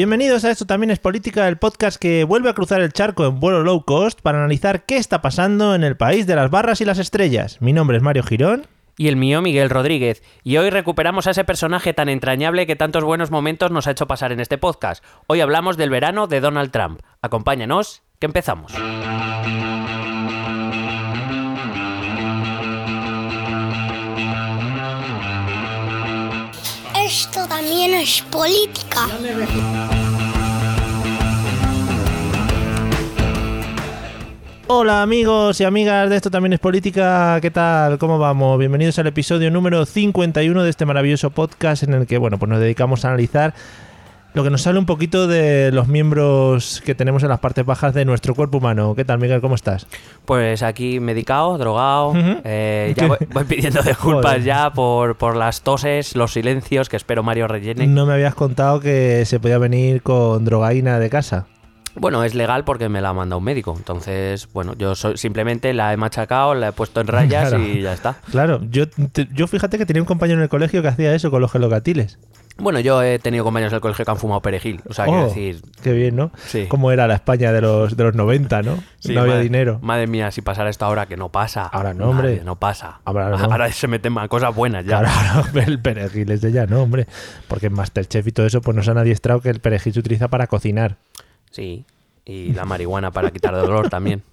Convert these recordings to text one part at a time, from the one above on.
Bienvenidos a Esto también es política, el podcast que vuelve a cruzar el charco en vuelo low cost para analizar qué está pasando en el país de las barras y las estrellas. Mi nombre es Mario Girón. Y el mío, Miguel Rodríguez. Y hoy recuperamos a ese personaje tan entrañable que tantos buenos momentos nos ha hecho pasar en este podcast. Hoy hablamos del verano de Donald Trump. Acompáñanos, que empezamos. También es política. Hola amigos y amigas de esto también es política, ¿qué tal? ¿Cómo vamos? Bienvenidos al episodio número 51 de este maravilloso podcast en el que, bueno, pues nos dedicamos a analizar lo que nos sale un poquito de los miembros que tenemos en las partes bajas de nuestro cuerpo humano. ¿Qué tal, Miguel? ¿Cómo estás? Pues aquí medicado, drogado. eh, ya voy, voy, pidiendo disculpas Joder. ya por, por las toses, los silencios que espero Mario rellene. No me habías contado que se podía venir con drogaína de casa. Bueno, es legal porque me la ha mandado un médico. Entonces, bueno, yo soy- simplemente la he machacado, la he puesto en rayas Claro. y ya está. Claro, yo, te- yo fíjate que tenía un compañero en el colegio que hacía eso con los gelocatiles. Bueno, yo he tenido compañeros del colegio que han fumado perejil. O sea, quiero Oh, decir, Qué bien, ¿no? Sí. Cómo era la España de los, de los 90, ¿no? sí, no había madre- dinero. Madre mía, si pasara esto ahora, que no pasa. Ahora no, hombre. No pasa. Ahora no. se meten a cosas buenas ya. Claro, claro, el perejil es de ya, ¿no, hombre? Porque en Masterchef y todo eso, pues nos han adiestrado que el perejil se utiliza para cocinar. Sí. Y la marihuana para quitar dolor también.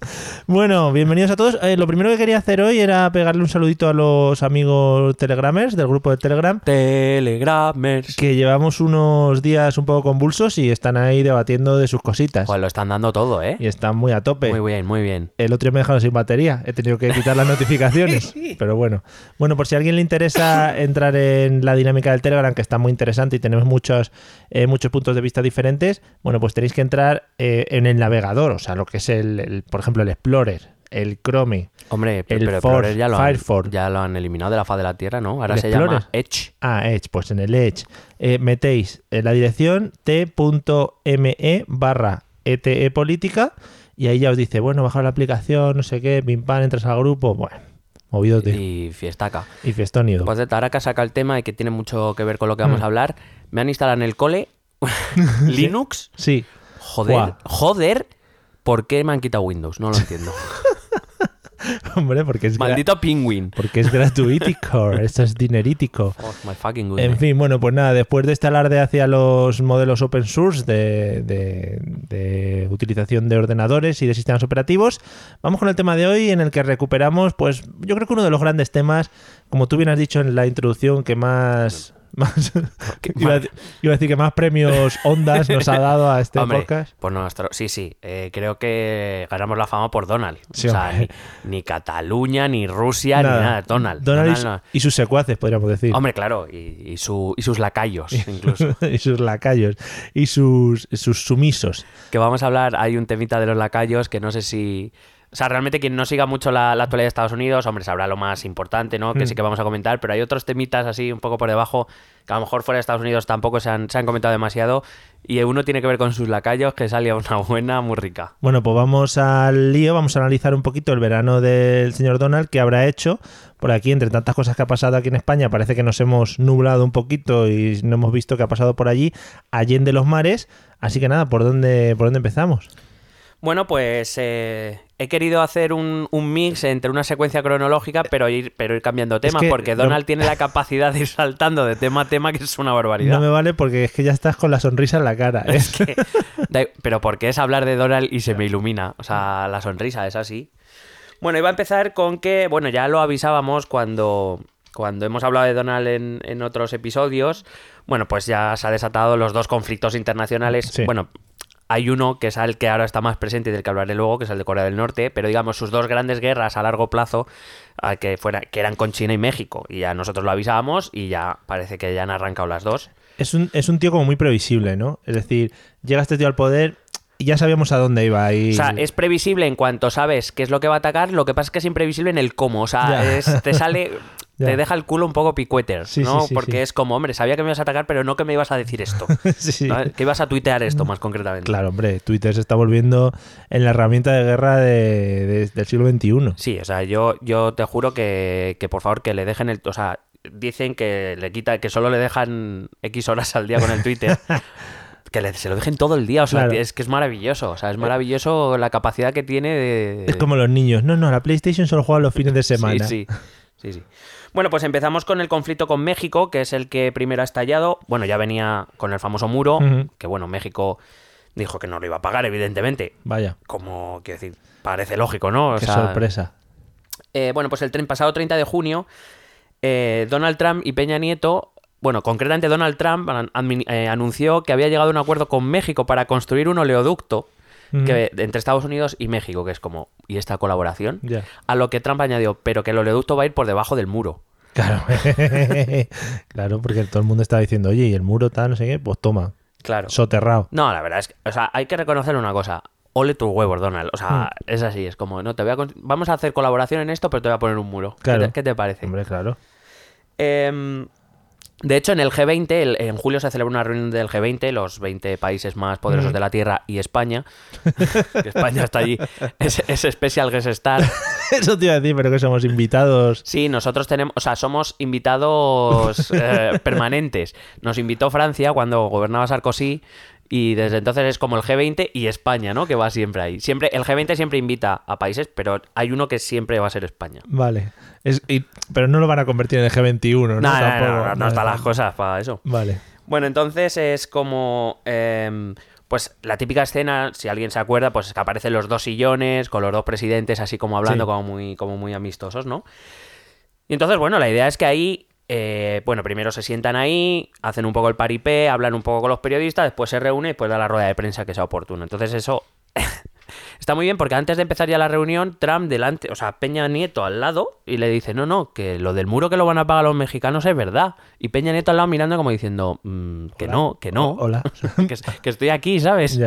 Bueno, bienvenidos a todos. Eh, lo primero que quería hacer hoy era pegarle un saludito a los amigos telegramers del grupo de Telegram, Telegramers. que llevamos unos días un poco convulsos y están ahí debatiendo de sus cositas. Pues lo están dando todo, ¿eh? Y están muy a tope. Muy bien, muy bien. El otro día me dejaron sin batería. He tenido que quitar las notificaciones. Pero bueno. Bueno, por si a alguien le interesa entrar en la dinámica del Telegram, que está muy interesante y tenemos muchos, eh, muchos puntos de vista diferentes, bueno, pues tenéis que entrar eh, en el navegador, o sea, lo que es el, el, por ejemplo, el Explorer, el Chrome. Hombre, El pero Explorer ya lo, han, Firefox. ya lo han eliminado de la faz de la Tierra, ¿no? Ahora ¿El se Explorer? llama Edge. Ah, Edge, pues en el Edge eh, metéis en la dirección t.me barra ete política y ahí ya os dice, bueno, bajar la aplicación, no sé qué, pim pam, entras al grupo, bueno, movidote. Y fiestaca. Y fiestonido. Pues de ahora que saca el tema y que tiene mucho que ver con lo que vamos Mm. a hablar, me han instalado en el cole Linux. Sí. Joder, joder, ¿por qué me han quitado Windows? No lo entiendo. Hombre, porque es, Maldito Penguin. porque es gratuitico, esto es dinerítico. Oh, my fucking En fin, bueno, pues nada, después de este alarde hacia los modelos open source de, de- de utilización de ordenadores y de sistemas operativos, vamos con el tema de hoy en el que recuperamos, pues yo creo que uno de los grandes temas, como tú bien has dicho en la introducción, que más... más ¿Qué iba, a, más? iba a decir que más premios ondas nos ha dado a este Hombre, podcast. por nuestro... Sí, sí, eh, creo que ganamos la fama por Donald. Sí, o sea, ni, ni Cataluña, ni Rusia, ni nada. Donald. Donald y, Donald no. y sus secuaces, podríamos decir. Hombre, claro, y, y su- y sus lacayos, incluso. y sus lacayos. Y sus, sus sumisos. que vamos a hablar, hay un temita de los lacayos que no sé si O sea, realmente quien no siga mucho la, la actualidad de Estados Unidos, hombre, sabrá lo más importante, ¿no? Que Mm. sí que vamos a comentar, pero hay otros temitas así un poco por debajo que a lo mejor fuera de Estados Unidos tampoco se han, se han comentado demasiado. Y uno tiene que ver con sus lacayos, que salía una buena muy rica. Bueno, pues vamos al lío, vamos a analizar un poquito el verano del señor Donald, que habrá hecho. Por aquí, entre tantas cosas que ha pasado aquí en España, parece que nos hemos nublado un poquito y no hemos visto qué ha pasado por allí, allende los mares. Así que nada, ¿por dónde, por dónde empezamos? Bueno, pues eh, he querido hacer un, un mix entre una secuencia cronológica, pero ir, pero ir cambiando temas, que porque no- Donald tiene la capacidad de ir saltando de tema a tema, que es una barbaridad. No me vale porque es que ya estás con la sonrisa en la cara. ¿eh? Es que- pero porque es hablar de Donald y se me ilumina. O sea, la sonrisa es así. Bueno, iba a empezar con que, bueno, ya lo avisábamos cuando, cuando hemos hablado de Donald en, en otros episodios. Bueno, pues ya se ha desatado los dos conflictos internacionales. Sí. Bueno, hay uno que es el que ahora está más presente y del que hablaré luego, que es el de Corea del Norte, pero digamos sus dos grandes guerras a largo plazo, a que, fuera, que eran con China y México. Y ya nosotros lo avisábamos y ya parece que ya han arrancado las dos. Es un, es un tío como muy previsible, ¿no? Es decir, llega este tío al poder y ya sabíamos a dónde iba. Y... O sea, es previsible en cuanto sabes qué es lo que va a atacar, lo que pasa es que es imprevisible en el cómo. O sea, es- te sale, Ya. te deja el culo un poco picueter, Sí, ¿no? sí, sí, Porque es como, hombre, sabía que me ibas a atacar, pero no que me ibas a decir esto. Sí, sí. ¿no? Que ibas a tuitear esto más concretamente. Claro, hombre, Twitter se está volviendo en la herramienta de guerra de- de- del siglo XXI. Sí, o sea, yo, yo te juro que, que por favor que le dejen el. O sea, dicen que le quita, que solo le dejan X horas al día con el Twitter. que le- se lo dejen todo el día. O sea, Claro. es que es maravilloso. O sea, es maravilloso la capacidad que tiene de. Es como los niños. No, no, la PlayStation solo juega los fines de semana. Sí, sí, sí, sí. Bueno, pues empezamos con el conflicto con México, que es el que primero ha estallado. Bueno, ya venía con el famoso muro, que bueno, México dijo que no lo iba a pagar, evidentemente. Vaya, Como, quiero decir, parece lógico, ¿no? O qué sea, sorpresa. eh, bueno, pues el pasado 30 de junio, eh, Donald Trump y Peña Nieto, bueno, concretamente Donald Trump eh, anunció que había llegado a un acuerdo con México para construir un oleoducto Que, entre Estados Unidos y México, que es como, ¿y esta colaboración? A lo que Trump añadió, pero que el oleoducto va a ir por debajo del muro. Claro. claro, porque todo el mundo estaba diciendo, oye, y el muro tal, no sé qué, pues toma, Claro. soterrado. No, la verdad es que, o sea, hay que reconocer una cosa. Ole tus huevos, Donald. O sea, Hmm. es así, es como, no, te voy a vamos a hacer colaboración en esto, pero te voy a poner un muro. ¿Qué Claro. te- ¿Qué te parece? Hombre, claro. Em, de hecho, en el G20, el- en julio se celebra una reunión del G20, los 20 países más poderosos Mm. de la Tierra y España. España está allí, es, es Special Guest Star. Eso te iba a decir, pero que somos invitados. Sí, nosotros tenemos, o sea, somos invitados eh, permanentes. Nos invitó Francia cuando gobernaba Sarkozy y desde entonces es como el G20 y España, ¿no? Que va siempre ahí. Siempre, el G20 siempre invita a países, pero hay uno que siempre va a ser España. Vale. Es, y- pero no lo van a convertir en el G21, ¿no? No, no, no, Tampoco. no, no, no están las cosas para eso. Vale. Bueno, entonces es como. em, pues la típica escena, si alguien se acuerda, pues es que aparecen los dos sillones con los dos presidentes así como hablando, Sí. como, muy, como muy amistosos, ¿no? Y entonces, bueno, la idea es que ahí. Eh, bueno, primero se sientan ahí, hacen un poco el paripé, hablan un poco con los periodistas, después se reúnen y después da la rueda de prensa que sea oportuno. Entonces eso está muy bien porque antes de empezar ya la reunión, Trump delante, o sea, Peña Nieto al lado y le dice, no, no, que lo del muro que lo van a pagar los mexicanos es verdad. Y Peña Nieto al lado mirando como diciendo, "Mm, que Hola. no, que no, hola. que, es- que estoy aquí, ¿sabes?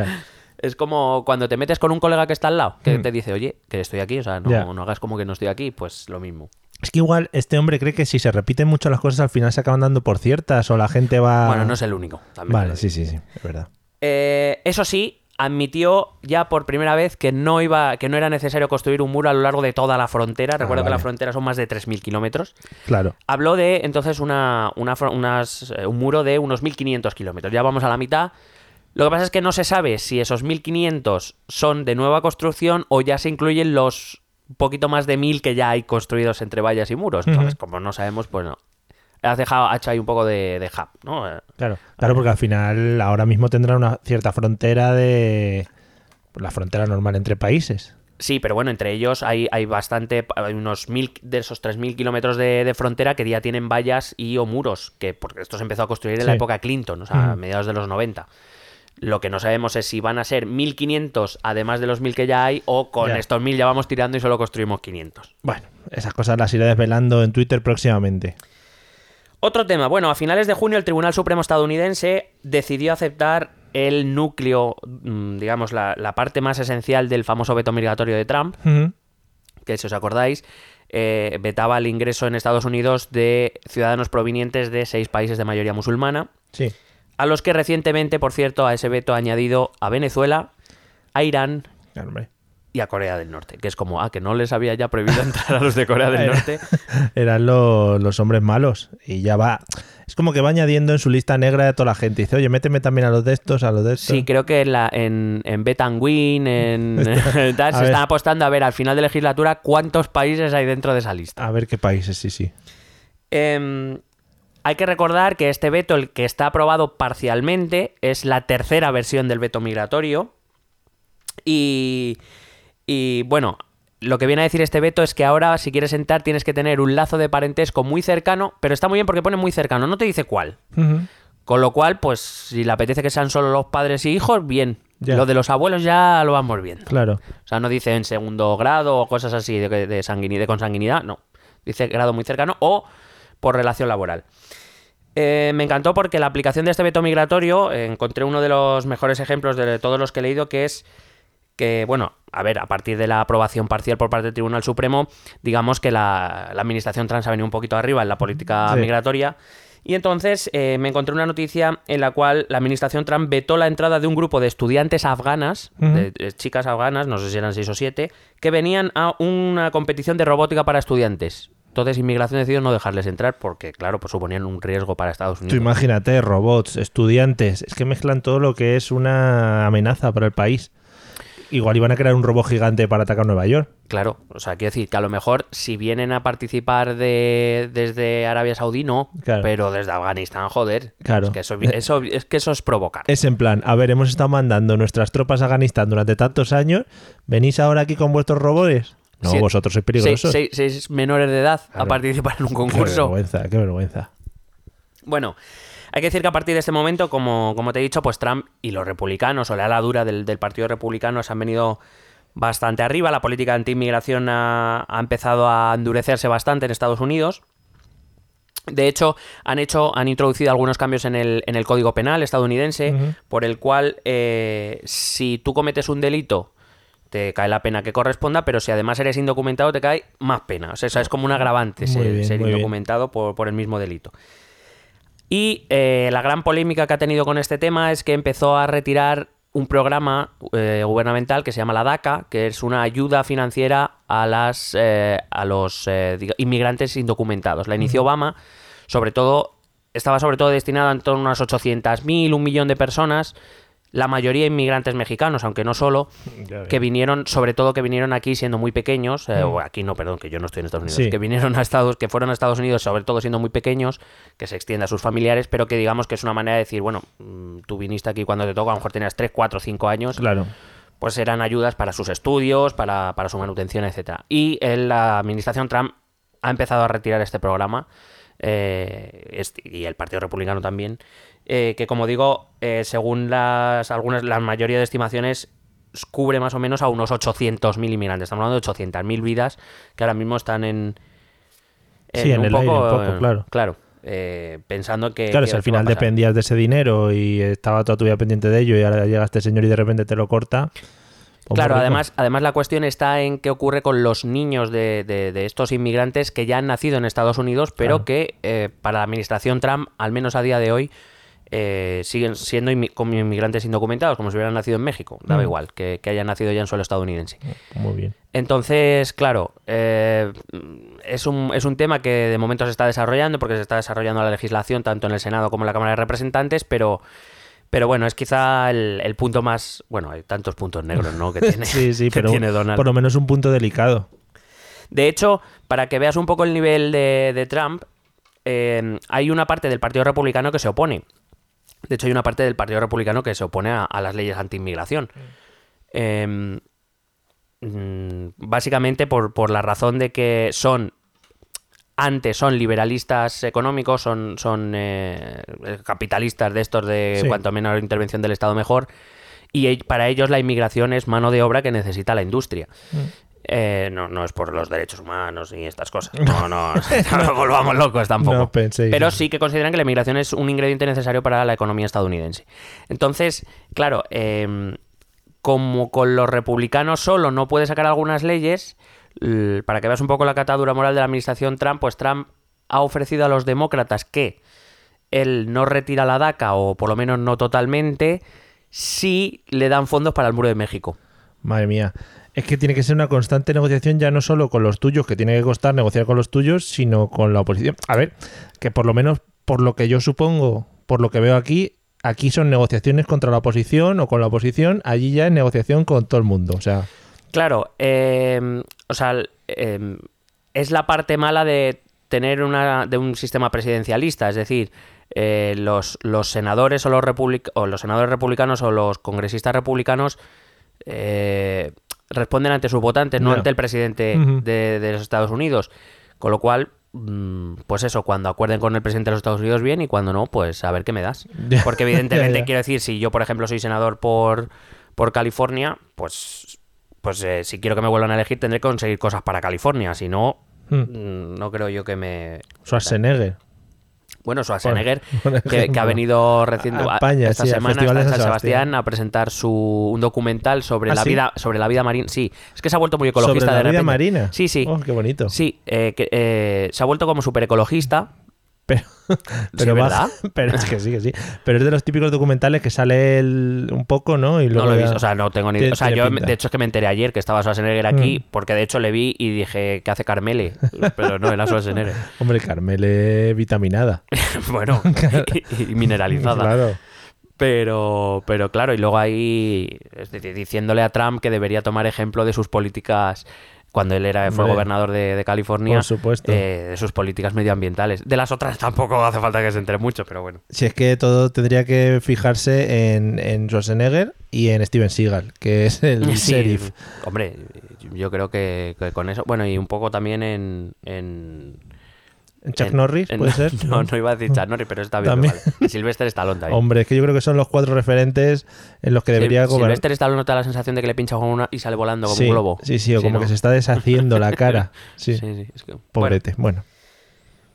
Es como cuando te metes con un colega que está al lado, que Hmm. te dice, oye, que estoy aquí, o sea, no, no hagas como que no estoy aquí, pues lo mismo. Es que igual este hombre cree que si se repiten mucho las cosas al final se acaban dando por ciertas o la gente va... Bueno, no es el único. también Vale, sí, sí, sí, es verdad. Eh, eso sí, admitió ya por primera vez que no iba, que no era necesario construir un muro a lo largo de toda la frontera. Recuerdo que vale. la frontera son más de 3.000 kilómetros. Claro. Habló de entonces una, una unas, eh, un muro de unos 1.500 kilómetros. Ya vamos a la mitad. Lo que pasa es que no se sabe si esos 1.500 son de nueva construcción o ya se incluyen los poquito más de 1.000 que ya hay construidos entre vallas y muros. Entonces, como no sabemos, pues no. Has dejado, ha hecho ahí un poco de, de hub, ¿no? Eh, Claro, claro, porque al final ahora mismo tendrá una cierta frontera de... La frontera normal entre países. Sí, pero bueno, entre ellos hay, hay bastante, hay unos mil de esos 3.000 kilómetros de, de frontera que ya tienen vallas y o muros, que porque esto se empezó a construir en la época Clinton, o sea, a mediados de los 90. Lo que no sabemos es si van a ser 1.500 además de los 1.000 que ya hay o con Ya. estos 1.000 ya vamos tirando y solo construimos 500. Bueno, esas cosas las iré desvelando en Twitter próximamente. Otro tema, bueno, a finales de junio el Tribunal Supremo estadounidense decidió aceptar el núcleo, mm, digamos, la, la parte más esencial del famoso veto migratorio de Trump, que si os acordáis, eh, vetaba el ingreso en Estados Unidos de ciudadanos provenientes de seis países de mayoría musulmana, Sí. A los que recientemente, por cierto, a ese veto ha añadido a Venezuela, a Irán hombre. y a Corea del Norte, que es como, ah, que no les había ya prohibido entrar a los de Corea del Norte. Eran lo- los hombres malos. Y ya va. Es como que va añadiendo en su lista negra de toda la gente. Dice, oye, méteme también a los de estos, a los de estos. Sí, creo que en, la, en, en Bet and Win, en tal, a se ver. están apostando a ver al final de legislatura cuántos países hay dentro de esa lista. A ver qué países, sí, sí. Em, hay que recordar que este veto, el que está aprobado parcialmente, es la tercera versión del veto migratorio. Y, y, bueno, lo que viene a decir este veto es que ahora si quieres entrar tienes que tener un lazo de parentesco muy cercano, pero está muy bien porque pone muy cercano, no te dice cuál. Con lo cual, pues si le apetece que sean solo los padres y hijos, bien. Lo de los abuelos ya lo vamos viendo. Claro. O sea, no dice en segundo grado o cosas así de, de, de consanguinidad, no. Dice grado muy cercano o por relación laboral. Eh, me encantó porque la aplicación de este veto migratorio, eh, encontré uno de los mejores ejemplos de todos los que he leído, que es que, bueno, a ver, a partir de la aprobación parcial por parte del Tribunal Supremo, digamos que la, la administración trans ha venido un poquito arriba en la política Sí. migratoria. Y entonces eh, me encontré una noticia en la cual la administración Trump vetó la entrada de un grupo de estudiantes afganas, de, de chicas afganas, no sé si eran seis o siete, que venían a una competición de robótica para estudiantes. Entonces Inmigración decidió no dejarles entrar porque, claro, pues suponían un riesgo para Estados Tú Unidos. imagínate, robots, estudiantes. Es que mezclan todo lo que es una amenaza para el país. Igual iban a crear un robot gigante para atacar Nueva York. Claro, o sea, quiero decir que a lo mejor si vienen a participar de, desde Arabia Saudí, no, Claro. pero desde Afganistán, joder. Claro. Es que eso, eso- es que eso es provocar. Es en plan, a ver, hemos estado mandando nuestras tropas a Afganistán durante tantos años. ¿Venís ahora aquí con vuestros robots? No, vosotros sois peligrosos. seis- seis menores de edad a participar en un Qué concurso. vergüenza, qué vergüenza. Bueno, hay que decir que a partir de este momento, como, como te he dicho, pues Trump y los republicanos o la ala dura del, del Partido Republicano se han venido bastante arriba. La política anti-inmigración ha, ha empezado a endurecerse bastante en Estados Unidos. De hecho, han hecho, han introducido algunos cambios en el, en el Código Penal estadounidense, por el cual eh, si tú cometes un delito, te cae la pena que corresponda, pero si además eres indocumentado, te cae más pena. O sea, eso es como un agravante ser, bien, indocumentado por, por el mismo delito. Y eh, la gran polémica que ha tenido con este tema es que empezó a retirar un programa eh, gubernamental que se llama la DACA, que es una ayuda financiera a las eh, a los inmigrantes indocumentados. La inició Obama, sobre todo estaba sobre todo destinada a en torno a unas 800.000, un millón de personas, la mayoría inmigrantes mexicanos, aunque no solo, que vinieron, sobre todo que vinieron aquí siendo muy pequeños, eh, o aquí no, perdón, que yo no estoy en Estados Unidos, Sí. que vinieron a Estados, que fueron a Estados Unidos, sobre todo siendo muy pequeños, que se extienda a sus familiares, pero que digamos que es una manera de decir, bueno, mm, tú viniste aquí cuando te toca, a lo mejor tenías 3, 4, 5 años, Claro. pues eran ayudas para sus estudios, para, para su manutención, etcétera. Y el- la administración Trump ha empezado a retirar este programa, eh, este- y el Partido Republicano también, eh, que como digo, eh, según las algunas, la mayoría de estimaciones, cubre más o menos a unos 800.000 inmigrantes. Estamos hablando de 800.000 vidas que ahora mismo están en... Sí, en el aire, un poco, eh, claro. Claro, eh, pensando que... Claro, que- si al final dependías de ese dinero y estaba toda tu vida pendiente de ello y ahora llega este señor y de repente te lo corta. pues Claro, además, además la cuestión está en qué ocurre con los niños de, de- de estos inmigrantes que ya han nacido en Estados Unidos, pero Claro. que eh, para la administración Trump, al menos a día de hoy, eh, siguen siendo inmi- como inmigrantes indocumentados, como si hubieran nacido en México. Daba Mm. igual, que, que hayan nacido ya en suelo estadounidense. Muy bien. Entonces, claro, eh, es, un, es un tema que de momento se está desarrollando, porque se está desarrollando la legislación tanto en el Senado como en la Cámara de Representantes, pero, pero bueno, es quizá el, el punto más... Bueno, hay tantos puntos negros, ¿no? Que tiene, Sí, sí, que pero tiene Donald. por lo menos un punto delicado. De hecho, para que veas un poco el nivel de, de Trump, eh, hay una parte del Partido Republicano que se opone. De hecho, hay una parte del Partido Republicano que se opone a, a las leyes anti-inmigración. Eh, mm, básicamente por, por la razón de que son antes son liberalistas económicos, son, son eh, capitalistas de estos de Sí. cuanto menos intervención del Estado mejor, y para ellos la inmigración es mano de obra que necesita la industria. Eh, no, no es por los derechos humanos y estas cosas. No, no, no nos volvamos locos tampoco. No penséis. Pero sí que consideran que la inmigración es un ingrediente necesario para la economía estadounidense. Entonces, claro, eh, como con los republicanos solo no puede sacar algunas leyes, para que veas un poco la catadura moral de la administración Trump, pues Trump ha ofrecido a los demócratas que él no retira la DACA, o por lo menos no totalmente, si le dan fondos para el muro de México. Madre mía. Es que tiene que ser una constante negociación ya no solo con los tuyos, que tiene que costar negociar con los tuyos, sino con la oposición. A ver, que por lo menos por lo que yo supongo, por lo que veo aquí, aquí son negociaciones contra la oposición o con la oposición, allí ya es negociación con todo el mundo. O sea, Claro, eh, o sea, eh, es la parte mala de tener una, de un sistema presidencialista, es decir, eh, los, los senadores o los, republic- o los senadores republicanos o los congresistas republicanos eh, responden ante sus votantes, no ante el presidente de, de los Estados Unidos. Con lo cual, mm, pues eso, cuando acuerden con el presidente de los Estados Unidos, bien, y cuando no, pues a ver qué me das. Porque evidentemente, Ya, ya. quiero decir, si yo, por ejemplo, soy senador por, por California, pues, pues eh, si quiero que me vuelvan a elegir, tendré que conseguir cosas para California. Si no, hmm, mm, no creo yo que me... Schwarzenegger. Bueno, Schwarzenegger, por que, que ha venido reciente, A España, esta sí, semana está en San Sebastián, Sebastián. a presentar su, un documental sobre ¿Ah, la sí? vida sobre la vida marina. Sí, es que se ha vuelto muy ecologista Sobre la de vida repente. marina. Sí, sí. Oh, qué bonito. Sí, eh, que, eh, se ha vuelto como súper ecologista. Pero, pero, Sí, ¿verdad? pero es que sí, que sí. Pero es de los típicos documentales que sale el- un poco, ¿no? Y No luego lo he visto, o sea, no tengo ni tiene- O sea, yo pinta. de hecho es que me enteré ayer que estaba Schwarzenegger aquí, Mm. porque de hecho le vi y dije, ¿qué hace Carmele? Pero no, era Schwarzenegger. Hombre, Carmel es vitaminada. bueno, y, y mineralizada. Claro. Pero, pero claro, y luego ahí diciéndole a Trump que debería tomar ejemplo de sus políticas cuando él era fue Hombre, gobernador de, de California, por supuesto. eh, de sus políticas medioambientales. De las otras tampoco hace falta que se entere mucho, pero bueno. Si es que todo tendría que fijarse en, en Schwarzenegger y en Steven Seagal, que es el Sí, sheriff. Hombre, yo creo que, que con eso, bueno, y un poco también en... en ¿En Chuck en- Norris, en- puede ser? No, no iba a decir Chuck Norris, pero está bien. También. Vale. Sylvester Stallone también. Hombre, es que yo creo que son los cuatro referentes en los que debería gobernar. Sylvester Stallone no te da la sensación de que le pincha con una y sale volando como sí, un globo. sí, sí, o como ¿no? que se está deshaciendo la cara. Sí, Sí, sí, es que- pobrete. Bueno,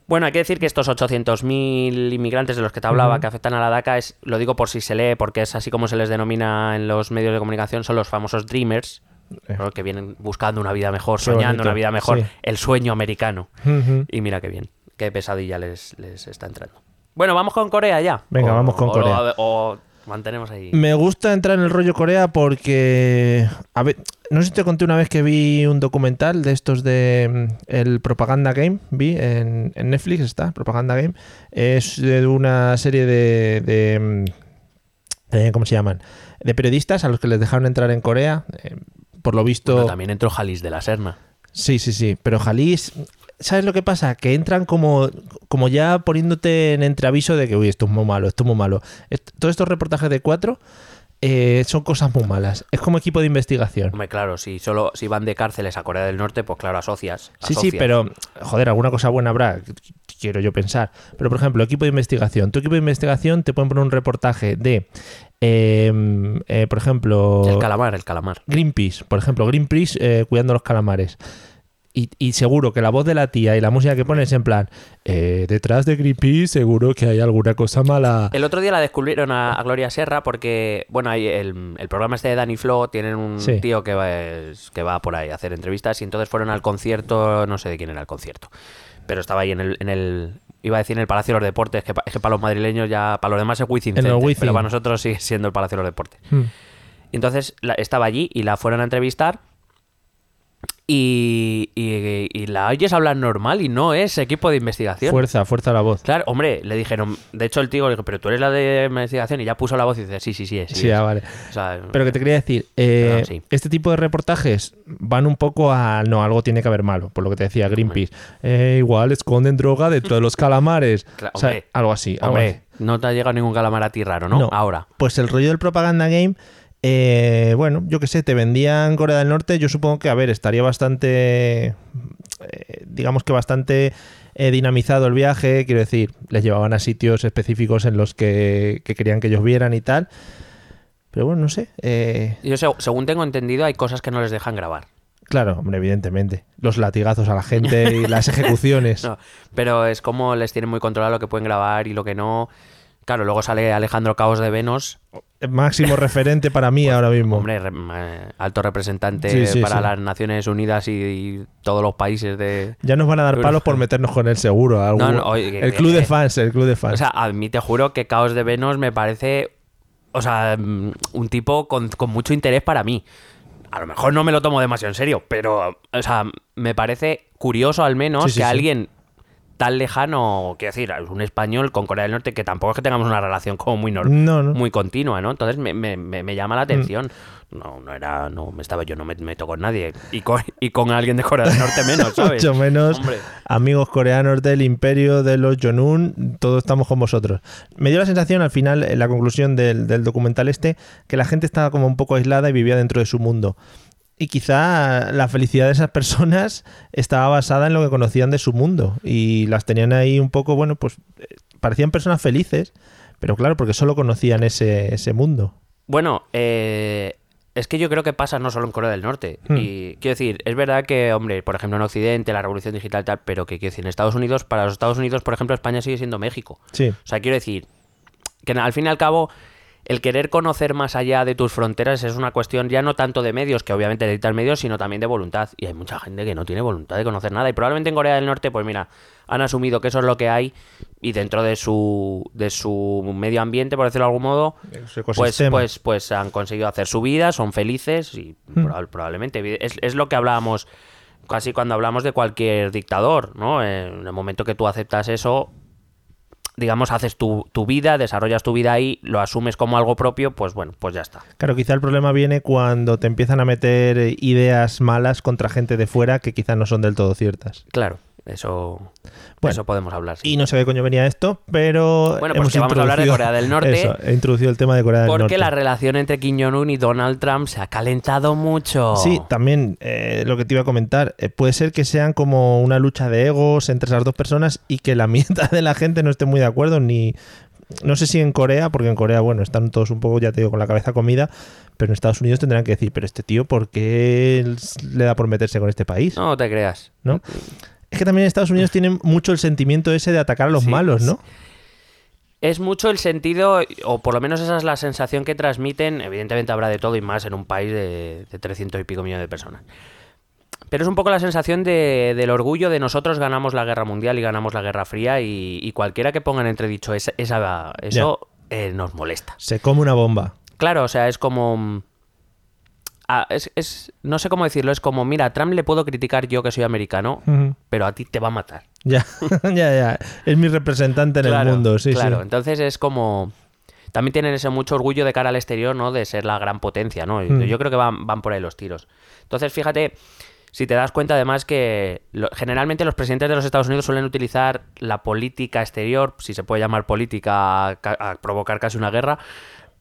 Bueno, hay que decir que estos 800.000 inmigrantes de los que te hablaba que afectan a la DACA, es, lo digo por si se lee, porque es así como se les denomina en los medios de comunicación, son los famosos Dreamers, Eh. que vienen buscando una vida mejor, Qué soñando bonito, una vida mejor, sí. el sueño americano. Y mira qué bien, qué pesadilla les, les está entrando. Bueno, vamos con Corea ya. Venga, vamos con o Corea. lo- o mantenemos ahí. Me gusta entrar en el rollo Corea porque. A ver, no sé si te conté una vez que vi un documental de estos de. mm, El Propaganda Game. Vi en, en Netflix, está, Propaganda Game. Es de una serie de. de, mm, eh, ¿Cómo se llaman? De periodistas a los que les dejaron entrar en Corea. Eh, por lo visto. Bueno, también entró Jalis de la Serna. Sí, sí, sí. Pero Jalis, ¿sabes lo que pasa? Que entran como, como ya poniéndote en entreaviso de que, uy, esto es muy malo, esto es muy malo. Est- todos estos reportajes de cuatro eh, son cosas muy malas. Es como equipo de investigación. Hombre, claro, si solo si van de cárceles a Corea del Norte, pues claro, asocias. Sí, sí, pero, joder, alguna cosa buena habrá, quiero yo pensar. Pero, por ejemplo, equipo de investigación. Tu equipo de investigación te pueden poner un reportaje de, eh, eh, por ejemplo... El calamar, el calamar. Greenpeace, por ejemplo, Greenpeace eh, cuidando los calamares. Y, y seguro que la voz de la tía y la música que pone es en plan, eh, detrás de Greenpeace seguro que hay alguna cosa mala. El otro día la descubrieron a, a Gloria Serra porque, bueno, hay el, el programa este de Danny Flow, tienen un Sí. tío que va, que va por ahí a hacer entrevistas y entonces fueron al concierto, no sé de quién era el concierto, pero estaba ahí en el, en el iba a decir en el Palacio de los Deportes, que, es que para los madrileños ya, para los demás es Wizzing pero para nosotros sigue siendo el Palacio de los Deportes. Hmm. Entonces la- estaba allí y la fueron a entrevistar y, y, y la oyes hablar normal y no es equipo de investigación. Fuerza, fuerza la voz. Claro, hombre, le dijeron, de hecho el tío le dijo, pero tú eres la de investigación y ya puso la voz y dice, sí, sí, sí, sí, Sí, es". ah, vale. O sea, Pero que te quería decir, eh, Perdón, sí. este tipo de reportajes van un poco a, no, algo tiene que haber malo, por lo que te decía Greenpeace. Eh, igual esconden droga dentro de los calamares. Claro, O sea, hombre. algo así. algo así. hombre, no te ha llegado ningún calamar a ti raro, ¿no? No. Ahora. Pues el rollo del Propaganda Game, eh, bueno, yo qué sé, te vendían Corea del Norte, yo supongo que, a ver, estaría bastante, eh, digamos que bastante eh, dinamizado el viaje, quiero decir, les llevaban a sitios específicos en los que, que querían que ellos vieran y tal. Pero bueno, no sé. eh, Yo, seg- según tengo entendido, hay cosas que no les dejan grabar. Claro, hombre, evidentemente. Los latigazos a la gente y las ejecuciones. No, pero es como les tienen muy controlado lo que pueden grabar y lo que no. Claro, luego sale Alejandro Caos de Venos, Máximo referente para mí ahora mismo. hombre, re- eh, alto representante Sí, sí, para sí. las Naciones Unidas y, y todos los países de... Ya nos van a dar palos por meternos con él seguro. algún- No, no, oye, que- el club de fans, el club de fans. O sea, a mí te juro que Caos de Venos me parece, o sea, mm, un tipo con, con mucho interés para mí. A lo mejor no me lo tomo demasiado en serio, pero, o sea, me parece curioso al menos que alguien tan lejano, quiero decir, un español con Corea del Norte, que tampoco es que tengamos una relación como muy normal. no, no. muy continua, ¿no? Entonces me, me- me- llama la atención. No, no era, no me estaba, yo no me meto con nadie. Y con, y con alguien de Corea del Norte menos, ¿sabes? Mucho menos. Hombre. Amigos coreanos del imperio de los Jonun, todos estamos con vosotros. Me dio la sensación al final, en la conclusión del, del documental este, que la gente estaba como un poco aislada y vivía dentro de su mundo. Y quizá la felicidad de esas personas estaba basada en lo que conocían de su mundo. Y las tenían ahí un poco, bueno, pues eh, parecían personas felices, pero claro, porque solo conocían ese, ese mundo. Bueno, eh, es que yo creo que pasa no solo en Corea del Norte. Hmm. Y quiero decir, es verdad que, hombre, por ejemplo en Occidente, la revolución digital tal, pero que quiero decir, en Estados Unidos, para los Estados Unidos, por ejemplo, España sigue siendo México. Sí. O sea, quiero decir que al fin y al cabo el querer conocer más allá de tus fronteras es una cuestión ya no tanto de medios, que obviamente necesitas medios, sino también de voluntad. Y hay mucha gente que no tiene voluntad de conocer nada. Y probablemente en Corea del Norte, pues mira, han asumido que eso es lo que hay y dentro de su, de su medio ambiente, por decirlo de algún modo, pues, ecosistema. pues, pues han conseguido hacer su vida, son felices y proba- probablemente es, es lo que hablábamos casi cuando hablamos de cualquier dictador, ¿no? En el momento que tú aceptas eso, digamos, haces tu, tu vida, desarrollas tu vida ahí, lo asumes como algo propio, pues bueno, pues ya está. Claro, quizá el problema viene cuando te empiezan a meter eh, ideas malas contra gente de fuera que quizá no son del todo ciertas. Claro, eso, Bueno, eso podemos hablar. sí. Y no sé qué coño venía esto, pero. Bueno, pues hemos vamos a hablar de Corea del Norte. Eso, he introducido el tema de Corea del Norte. Porque la relación entre Kim Jong-un y Donald Trump se ha calentado mucho. Sí, también eh, lo que te iba a comentar. eh, puede ser que sean como una lucha de egos entre esas dos personas y que la mitad de la gente no esté muy de acuerdo, ni. No sé si en Corea, porque en Corea, bueno, están todos un poco, ya te digo, con la cabeza comida, pero en Estados Unidos tendrán que decir, pero este tío, ¿por qué le da por meterse con este país? No te creas. ¿No? Es que también en Estados Unidos tienen mucho el sentimiento ese de atacar a los Sí, malos, ¿no? Es mucho el sentido, o por lo menos esa es la sensación que transmiten. Evidentemente habrá de todo y más en un país de, de 300 y pico millones de personas. Pero es un poco la sensación de- del orgullo de nosotros ganamos la guerra mundial y ganamos la guerra fría y, y cualquiera que ponga en entredicho esa, esa- eso eh, nos molesta. Se come una bomba. Claro, o sea, es como... ah, es, es- no sé cómo decirlo, es como, mira, a Trump le puedo criticar yo que soy americano, pero a ti te va a matar. Ya, ya, ya. Es mi representante en Claro, el mundo, sí, claro. sí. Entonces es como. También tienen ese mucho orgullo de cara al exterior, ¿no? De ser la gran potencia, ¿no? Mm. Yo creo que van, van por ahí los tiros. Entonces, fíjate, si te das cuenta además que lo- generalmente los presidentes de los Estados Unidos suelen utilizar la política exterior, si se puede llamar política, a, ca- a provocar casi una guerra,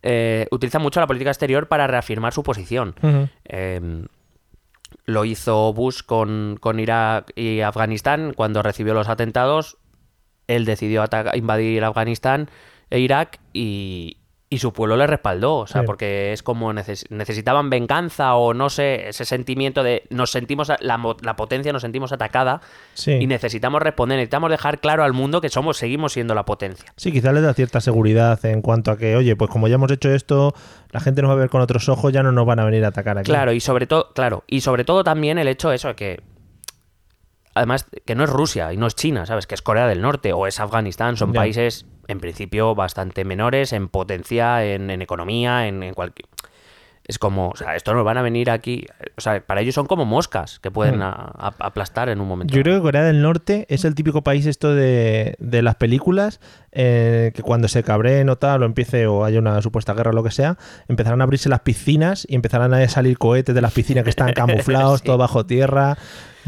eh, utilizan mucho la política exterior para reafirmar su posición. Eh, lo hizo Bush con, con Irak y Afganistán cuando recibió los atentados. Él decidió invadir Afganistán e Irak y, y su pueblo le respaldó. O sea, Sí. porque es como neces- necesitaban venganza o no sé, ese sentimiento de nos sentimos, la, la potencia nos sentimos atacada Sí. y necesitamos responder, necesitamos dejar claro al mundo que somos, seguimos siendo la potencia. Sí, quizás les da cierta seguridad en cuanto a que, oye, pues como ya hemos hecho esto, la gente nos va a ver con otros ojos, ya no nos van a venir a atacar aquí. Claro, y sobre todo, claro, y sobre todo también el hecho eso de que además que no es Rusia y no es China, ¿sabes? Que es Corea del Norte o es Afganistán, son Ya. países en principio bastante menores en potencia, en, en economía, en, en cualquier es como, o sea, esto nos van a venir aquí, o sea, para ellos son como moscas que pueden a- a- aplastar en un momento. Yo creo que Corea del Norte es el típico país esto de, de las películas eh, que cuando se cabreen o tal o empiece o haya una supuesta guerra o lo que sea, empezarán a abrirse las piscinas y empezarán a salir cohetes de las piscinas que están camuflados, Sí. todo bajo tierra.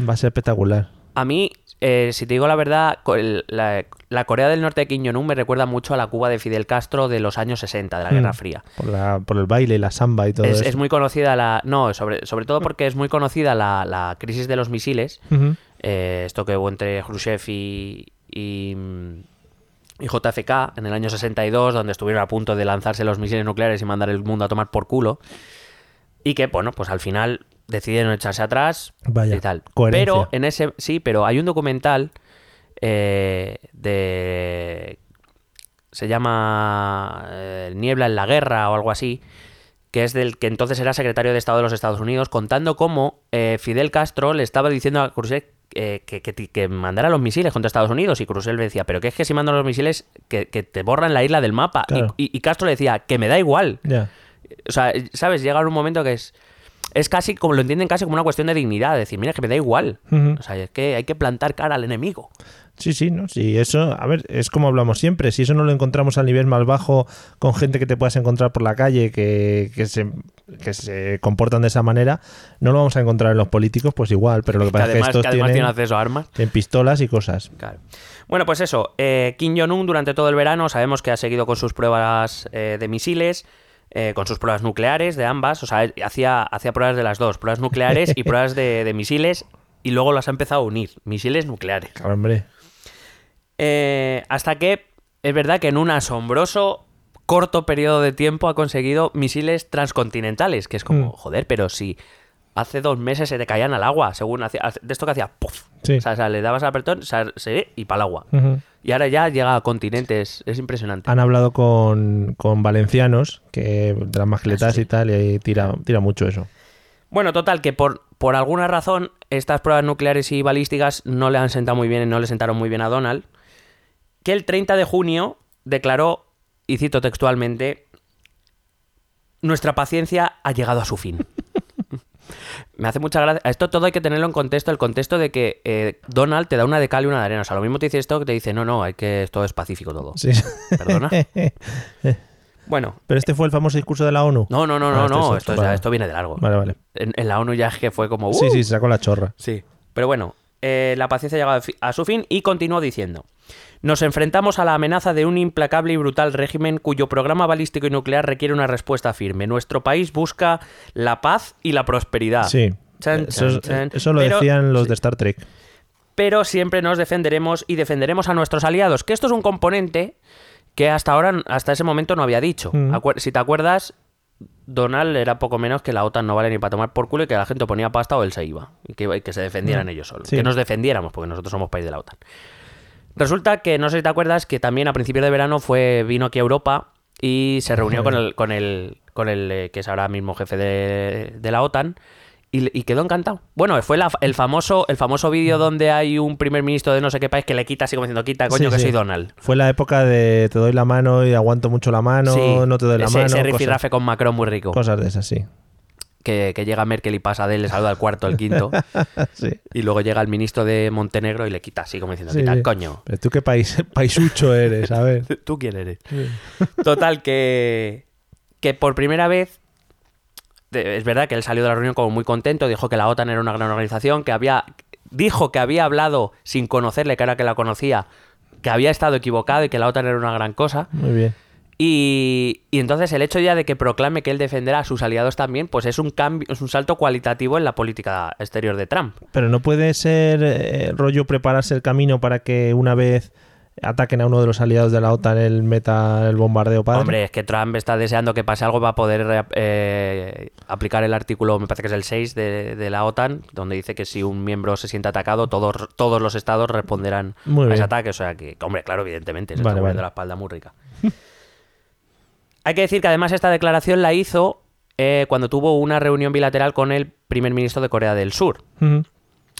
Va a ser espectacular. A mí, eh, si te digo la verdad, el- la, la Corea del Norte de Kim Jong-un me recuerda mucho a la Cuba de Fidel Castro de los años 60, de la Guerra Mm. Fría. Por, la, por el baile y la samba y todo Es, eso. es muy conocida la. No, sobre, sobre todo porque es muy conocida la, la crisis de los misiles. Eh, esto que hubo entre Khrushchev y, y, y JFK en el año 62, donde estuvieron a punto de lanzarse los misiles nucleares y mandar el mundo a tomar por culo. Y que, bueno, pues al final decidieron echarse atrás Vaya, y tal. coherencia. Pero en ese, sí, pero hay un documental eh, de se llama eh, Niebla en la guerra o algo así, que es del que entonces era secretario de Estado de los Estados Unidos, contando cómo eh, Fidel Castro le estaba diciendo a Khrushchev eh, que, que, que mandara los misiles contra Estados Unidos y Khrushchev le decía, pero que es que si mandan los misiles que, que te borran la isla del mapa. Y- Claro. Y, y Castro le decía, que me da igual. O sea, ¿sabes? Llega un momento que es... Es casi como lo entienden casi como una cuestión de dignidad, decir, mira, que me da igual. O sea, es que hay que plantar cara al enemigo. Sí, sí, ¿no? Sí, eso, a ver, es como hablamos siempre. Si eso no lo encontramos al nivel más bajo con gente que te puedas encontrar por la calle que, que, se, que se comportan de esa manera, no lo vamos a encontrar en los políticos, pues igual. Pero lo que Que pasa es que estos que además tienen, tienen acceso a armas. tienen pistolas y cosas. Claro. Bueno, pues eso. eh, Kim Jong-un durante todo el verano sabemos que ha seguido con sus pruebas eh, de misiles, eh, con sus pruebas nucleares de ambas. O sea, hacía, hacía pruebas de las dos, pruebas nucleares y pruebas de, de misiles, y luego las ha empezado a unir, misiles nucleares. Claro, hombre. Eh, hasta que es verdad que en un asombroso corto periodo de tiempo ha conseguido misiles transcontinentales, que es como, Mm. joder, pero si hace dos meses se te caían al agua, según hacía, de esto que hacía, ¡puf! Sí. O sea, o sea, le dabas al apretón o sea, se- y para el agua. Y ahora ya llega a continentes, es impresionante. Han hablado con, con valencianos, que de las mascletas sí. y tal, y ahí tira, tira mucho eso. Bueno, total, que por, por alguna razón estas pruebas nucleares y balísticas no le han sentado muy bien, no le sentaron muy bien a Donald, que el 30 de junio declaró, y cito textualmente, nuestra paciencia ha llegado a su fin. Me hace mucha gracia. Esto todo hay que tenerlo en contexto, el contexto de que eh, Donald te da una de cal y una de arena. O sea, lo mismo te dice esto que te dice, no, no, hay que esto es pacífico todo. Sí. Perdona. Bueno, Pero este fue el famoso discurso de la ONU. no, no, no, Ah, no, este es no, esto, esto viene de largo. Vale, vale. En, en la ONU ya es que fue como... Sí, ¡uh! sí, se sacó la chorra. Sí. Pero bueno, eh, la paciencia ha llegado a su fin y continuó diciendo. Nos enfrentamos a la amenaza de un implacable y brutal régimen cuyo programa balístico y nuclear requiere una respuesta firme. Nuestro país busca la paz y la prosperidad. Sí. Chan, eso, chan, chan. eso lo Pero- decían los de Star Trek. Pero siempre nos defenderemos y defenderemos a nuestros aliados. Que esto es un componente que hasta ahora, hasta ese momento no había dicho. Mm. Si te acuerdas, Donald era poco menos que la OTAN no vale ni para tomar por culo y que la gente ponía pasta o él se iba. Y que, se defendieran Mm. ellos solos. Sí. Que nos defendiéramos, porque nosotros somos país de la OTAN. Resulta que, no sé si te acuerdas, que también a principios de verano fue, vino aquí a Europa y se reunió con el, con el, con el eh, que es ahora mismo jefe de, de la OTAN y, y quedó encantado. Bueno, fue la- el famoso, el famoso vídeo donde hay un primer ministro de no sé qué país que le quita así como diciendo, quita, coño, Sí, que sí. soy Donald. Fue la época de te doy la mano y aguanto mucho la mano, Sí, no te doy la ese, mano. ese rifirrafe con Macron muy rico. cosas de esas, sí. Que, que llega Merkel y pasa de él, le saluda al cuarto, al quinto. sí. y luego llega el ministro de Montenegro y le quita así como diciendo, Sí, quita, coño. Pero tú qué país, paisucho eres, a ver. ¿Tú quién eres? Total, que, que por primera vez, es verdad que él salió de la reunión como muy contento, dijo que la OTAN era una gran organización, que había, dijo que había hablado sin conocerle, que era que la conocía, que había estado equivocado y que la OTAN era una gran cosa. Muy bien. Y, y entonces el hecho ya de que proclame que él defenderá a sus aliados también, pues es un cambio, es un salto cualitativo en la política exterior de Trump. Pero no puede ser eh, rollo prepararse el camino para que una vez ataquen a uno de los aliados de la OTAN él meta el bombardeo padre. Hombre, es que Trump está deseando que pase algo para poder eh, aplicar el artículo, me parece que es el 6 de, de la OTAN, donde dice que si un miembro se siente atacado, todos, todos los estados responderán a ese ataque. O sea que, hombre, claro, evidentemente, se Vale, está vale. la espalda muy rica. Hay que decir que además esta declaración la hizo eh, cuando tuvo una reunión bilateral con el primer ministro de Corea del Sur.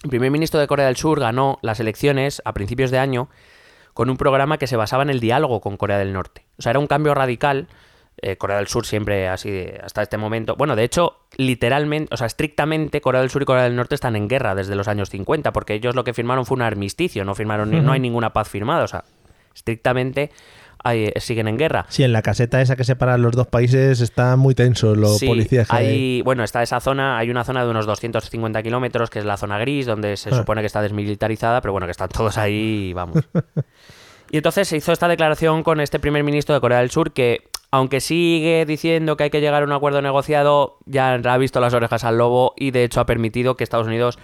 El primer ministro de Corea del Sur ganó las elecciones a principios de año con un programa que se basaba en el diálogo con Corea del Norte. O sea, era un cambio radical. Eh, Corea del Sur siempre así hasta este momento. Bueno, de hecho, literalmente, o sea, estrictamente Corea del Sur y Corea del Norte están en guerra desde los años 50, porque ellos lo que firmaron fue un armisticio, no firmaron, ni- no hay ninguna paz firmada. O sea, estrictamente hay- siguen en guerra. Sí, en la caseta esa que separa los dos países está muy tenso los Sí, policías. hay, bueno, está esa zona, hay una zona de unos 250 kilómetros, que es la zona gris, donde se Ah. supone que está desmilitarizada, pero bueno, que están todos ahí, vamos. y entonces se hizo esta declaración con este primer ministro de Corea del Sur, que aunque sigue diciendo que hay que llegar a un acuerdo negociado, ya ha visto las orejas al lobo y de hecho ha permitido que Estados Unidos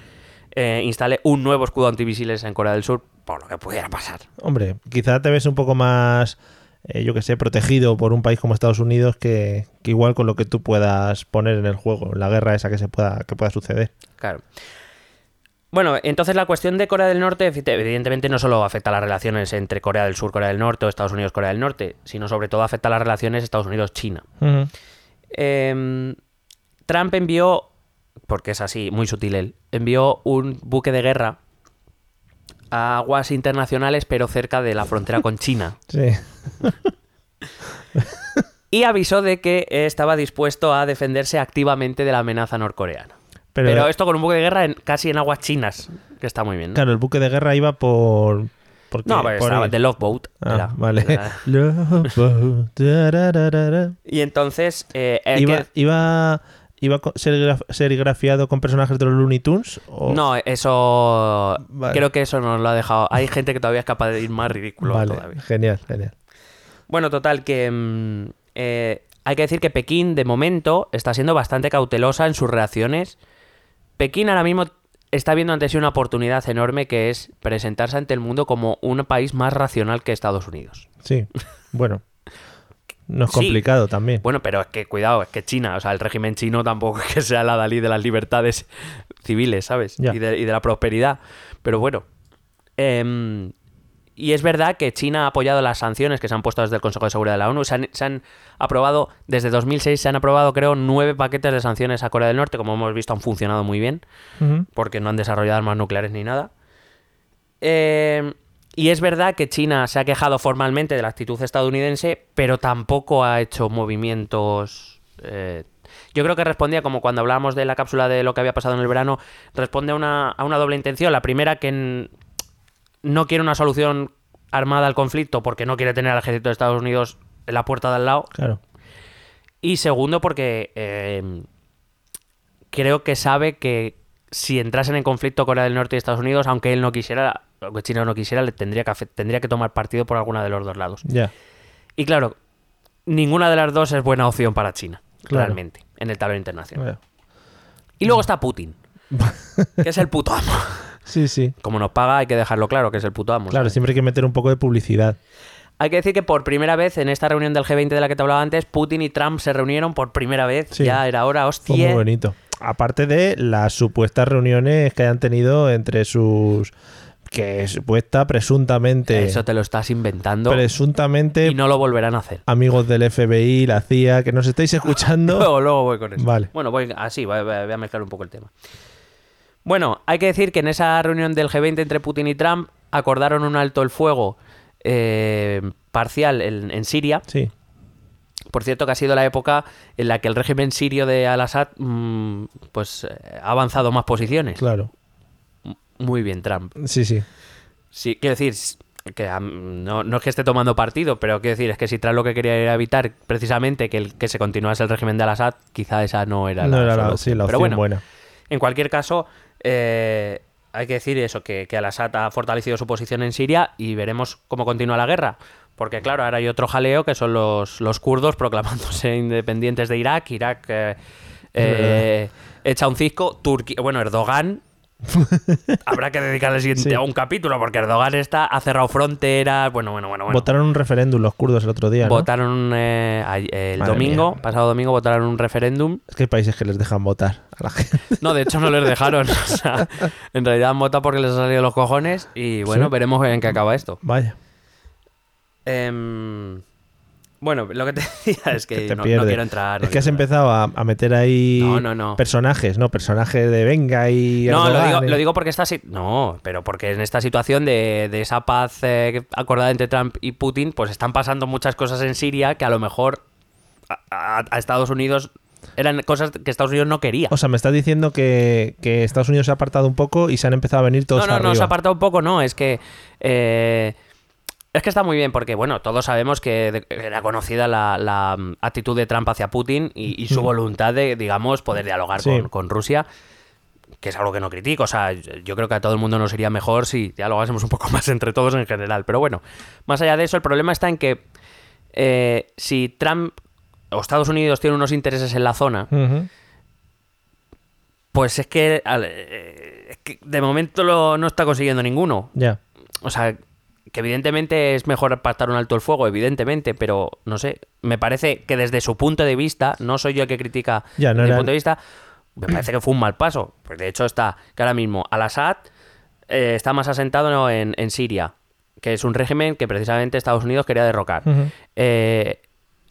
eh, instale un nuevo escudo antimisiles en Corea del Sur, por lo que pudiera pasar. Hombre, quizá te ves un poco más eh, yo que sé, protegido por un país como Estados Unidos que, que igual con lo que tú puedas poner en el juego, la guerra esa que se pueda, que pueda suceder. Claro. Bueno, entonces la cuestión de Corea del Norte, evidentemente, no solo afecta a las relaciones entre Corea del Sur, Corea del Norte o Estados Unidos, Corea del Norte, sino sobre todo afecta a las relaciones Estados Unidos-China. Em, Trump envió, porque es así, muy sutil él, envió un buque de guerra a aguas internacionales, pero cerca de la frontera con China. Sí. Y avisó de que estaba dispuesto a defenderse activamente de la amenaza norcoreana. Pero, esto con un buque de guerra en- casi en aguas chinas, que está muy bien. ¿no? Claro, el buque de guerra iba por. porque- No, pero por estaba ahí. de Logboat. Ah, era. vale. Era- Love. Y entonces... eh, ¿Iba, que- iba, iba co- serigraf- serigrafiado con personajes de los Looney Tunes? o- No, eso... Vale. Creo que eso nos lo ha dejado. Hay gente que todavía es capaz de ir más ridículo Vale, todavía. genial, genial. Bueno, total, que mm, eh, hay que decir que Pekín, de momento, está siendo bastante cautelosa en sus reacciones. Pekín ahora mismo está viendo ante sí una oportunidad enorme que es presentarse ante el mundo como un país más racional que Estados Unidos. Sí, bueno. No es Sí. complicado también. Bueno, pero es que cuidado, es que China, o sea, el régimen chino tampoco es que sea la Dalí de las libertades civiles, ¿sabes? Y, de, y de la prosperidad. Pero bueno. em, y es verdad que China ha apoyado las sanciones que se han puesto desde el Consejo de Seguridad de la ONU. Se han, se han aprobado, desde 2006 se han aprobado, creo, nueve paquetes de sanciones a Corea del Norte. Como hemos visto, han funcionado muy bien porque no han desarrollado armas nucleares ni nada. Eh, y es verdad que China se ha quejado formalmente de la actitud estadounidense, pero tampoco ha hecho movimientos... eh, yo creo que respondía como cuando hablábamos de la cápsula de lo que había pasado en el verano, responde a una, a una doble intención. La primera, que no quiere una solución armada al conflicto porque no quiere tener al ejército de Estados Unidos en la puerta de al lado. Claro. Y segundo, porque eh, creo que sabe que si entrasen en conflicto Corea del Norte y Estados Unidos, aunque él no quisiera, aunque China no quisiera, le tendría que, tendría que tomar partido por alguna de los dos lados. Ya. Y claro, ninguna de las dos es buena opción para China, Claro. realmente, en el tablero internacional. Y luego está Putin, que es el puto amo. Sí, sí. Como nos paga, hay que dejarlo claro que es el puto amo. Claro, ¿sabes? siempre hay que meter un poco de publicidad. Hay que decir que por primera vez en esta reunión del G20 de la que te hablaba antes, Putin y Trump se reunieron por primera vez. Sí. Ya era hora, Fue muy hostia. bonito. Aparte de las supuestas reuniones que hayan tenido entre sus. que supuesta, presuntamente. Eso te lo estás inventando. presuntamente y no lo volverán a hacer. amigos del FBI, la CIA, que nos estáis escuchando. Luego, luego voy con eso. Vale. Bueno, voy así, voy, a mezclar un poco el tema. Bueno, hay que decir que en esa reunión del G20 entre Putin y Trump acordaron un alto el fuego eh, parcial en, en Siria. Sí, Por cierto, que ha sido la época en la que el régimen sirio de Al-Assad mm, pues, eh, ha avanzado más posiciones. claro. Muy bien, Trump. Sí, sí. Sí, quiero decir que no, no es que esté tomando partido, pero quiero decir es que si Trump lo que quería era evitar precisamente que, el, que se continuase el régimen de Al-Assad, quizá esa no era no la era la, sí, la Pero opción bueno, buena. en cualquier caso, eh, hay que decir eso, que, que Al-Assad ha fortalecido su posición en Siria y veremos cómo continúa la guerra. Porque claro, ahora hay otro jaleo que son los, los kurdos proclamándose independientes de Irak. Irak eh, eh, echa un cisco. Turquía, bueno, Erdogan. Habrá que dedicarle siguiente Sí. a un capítulo porque Erdogan está, ha cerrado fronteras. Bueno, bueno, bueno. bueno. Votaron un referéndum los kurdos el otro día, ¿no? Votaron eh, el Madre domingo, mía. pasado domingo, votaron un referéndum Es que hay países que les dejan votar a la gente. No, de hecho no les dejaron. O sea, en realidad han votado porque les ha salido los cojones y bueno, Sí. veremos en qué acaba esto. Vaya. Em, bueno, lo que te decía es que, no, no quiero entrar. no es que has empezado a, a meter ahí No, no, no. personajes, ¿no? Personajes de venga y. No, lo digo, lo digo porque está si- No, pero porque en esta situación de, de esa paz eh, acordada entre Trump y Putin, pues están pasando muchas cosas en Siria que a lo mejor a, a- a Estados Unidos eran cosas que Estados Unidos no quería. O sea, me estás diciendo que, que Estados Unidos se ha apartado un poco y se han empezado a venir todos no, no, arriba. no, se ha apartado un poco, no, es que... eh, es que está muy bien porque, bueno, todos sabemos que era conocida la, la, mm, actitud de Trump hacia Putin y, y su voluntad de, digamos, poder dialogar Sí. con, con Rusia, que es algo que no critico. O sea, yo creo que a todo el mundo nos iría mejor si dialogásemos un poco más entre todos en general. Pero bueno, más allá de eso, el problema está en que eh, si Trump o Estados Unidos tienen unos intereses en la zona, pues es que, al- eh, es que de momento lo- no está consiguiendo ninguno. Ya. O sea, que evidentemente es mejor pactar un alto el fuego, evidentemente, pero no sé, me parece que desde su punto de vista, no soy yo el que critica Ya, no desde mi era- punto de vista, me parece que fue un mal paso. Pues de hecho está que ahora mismo Al-Assad eh, está más asentado en, en Siria, que es un régimen que precisamente Estados Unidos quería derrocar. Eh,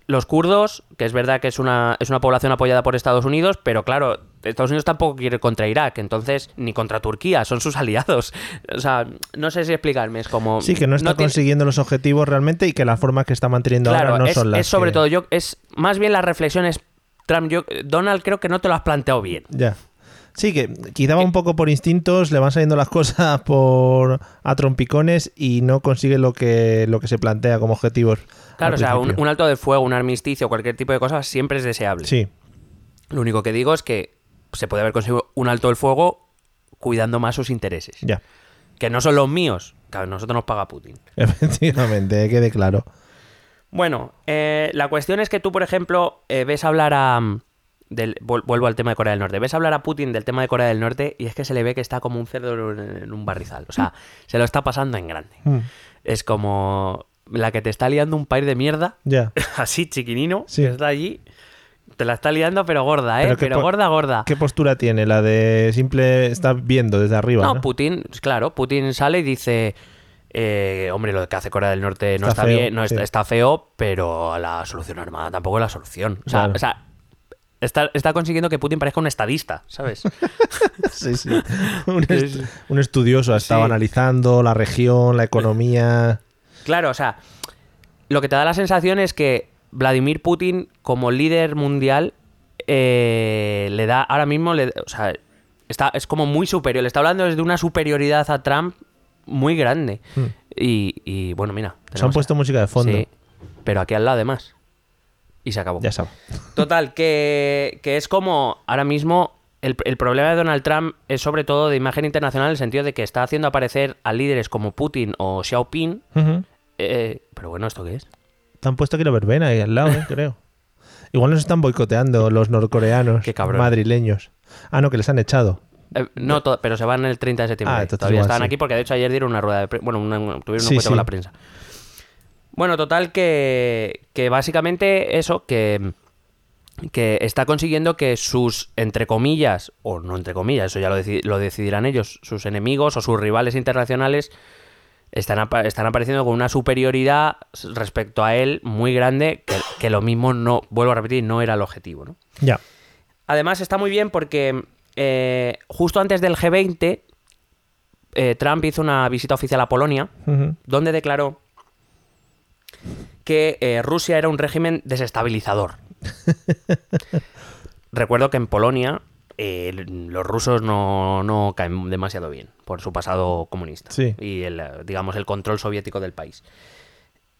los kurdos, que es verdad que es una, es una población apoyada por Estados Unidos, pero claro, Estados Unidos tampoco quiere contra Irak, entonces, ni contra Turquía, son sus aliados. O sea, no sé si explicarme, es como... Sí, que no está consiguiendo los objetivos realmente y que las formas que está manteniendo Claro, ahora no es, son las es sobre que- todo, yo, es más bien las reflexiones... Trump, yo, Donald creo que no te lo has planteado bien. Ya. Sí, que quizá va un poco por instintos, le van saliendo las cosas por a trompicones y no consigue lo que, lo que se plantea como objetivos. Claro, o sea, un, un alto de fuego, un armisticio, cualquier tipo de cosas siempre es deseable. Sí, Lo único que digo es que se puede haber conseguido un alto del fuego cuidando más sus intereses. ya. Que no son los míos, que a nosotros nos paga Putin. Efectivamente, quede claro. Bueno, eh, la cuestión es que tú, por ejemplo, eh, ves hablar a... mm, del- vuelvo al tema de Corea del Norte. Ves hablar a Putin del tema de Corea del Norte y es que se le ve que está como un cerdo en un barrizal. O sea, se lo está pasando en grande. Mm, Es como la que te está liando un país de mierda, Ya. así chiquinino, Sí. que está allí. Te la está liando, pero gorda, ¿eh? Pero gorda, gorda. ¿Qué postura tiene? La de simple está viendo desde arriba. No, ¿no? Putin, claro, Putin sale y dice, eh, hombre, lo que hace Corea del Norte no Está está, feo, bien, no sí. está, está feo, pero la solución armada tampoco es la solución. O sea, Claro. o sea, está, está consiguiendo que Putin parezca un estadista, ¿sabes? Sí, sí. Un, est- estudioso ha estado Sí. analizando la región, la economía. claro, o sea, lo que te da la sensación es que Vladimir Putin, como líder mundial, eh, le da ahora mismo, le- o sea, está, es como muy superior. Le está hablando desde una superioridad a Trump muy grande. Hmm. Y, y, bueno, mira. Se han puesto música de fondo. Sí, pero aquí al lado además. Y se acabó. Ya sabes. Total, que, que es como ahora mismo el, el problema de Donald Trump es sobre todo de imagen internacional en el sentido de que está haciendo aparecer a líderes como Putin o Xiaoping. Ujú. eh, pero bueno, ¿esto qué es? Han puesto aquí la verbena ahí al lado, ¿eh? creo. Igual nos están boicoteando los norcoreanos Qué cabrón. madrileños. Ah, no, que les han echado. Eh, no, to- pero se van el 30 de septiembre. Ah, entonces Todavía igual sí. aquí porque de hecho ayer dieron una rueda de prensa. Bueno, una- tuvieron un Sí, encuentro con la prensa. Bueno, total que, que básicamente eso, que, que está consiguiendo que sus, entre comillas, o no entre comillas, eso ya lo, deci- lo decidirán ellos, sus enemigos o sus rivales internacionales están, apa- están apareciendo con una superioridad respecto a él muy grande, que, que lo mismo no, vuelvo a repetir, no era el objetivo, ¿no? Ya. Además está muy bien porque eh, justo antes del G20 eh, Trump hizo una visita oficial a Polonia donde declaró que eh, Rusia era un régimen desestabilizador. Recuerdo que en Polonia eh, los rusos no, no caen demasiado bien por su pasado comunista Sí. y el, digamos el control soviético del país.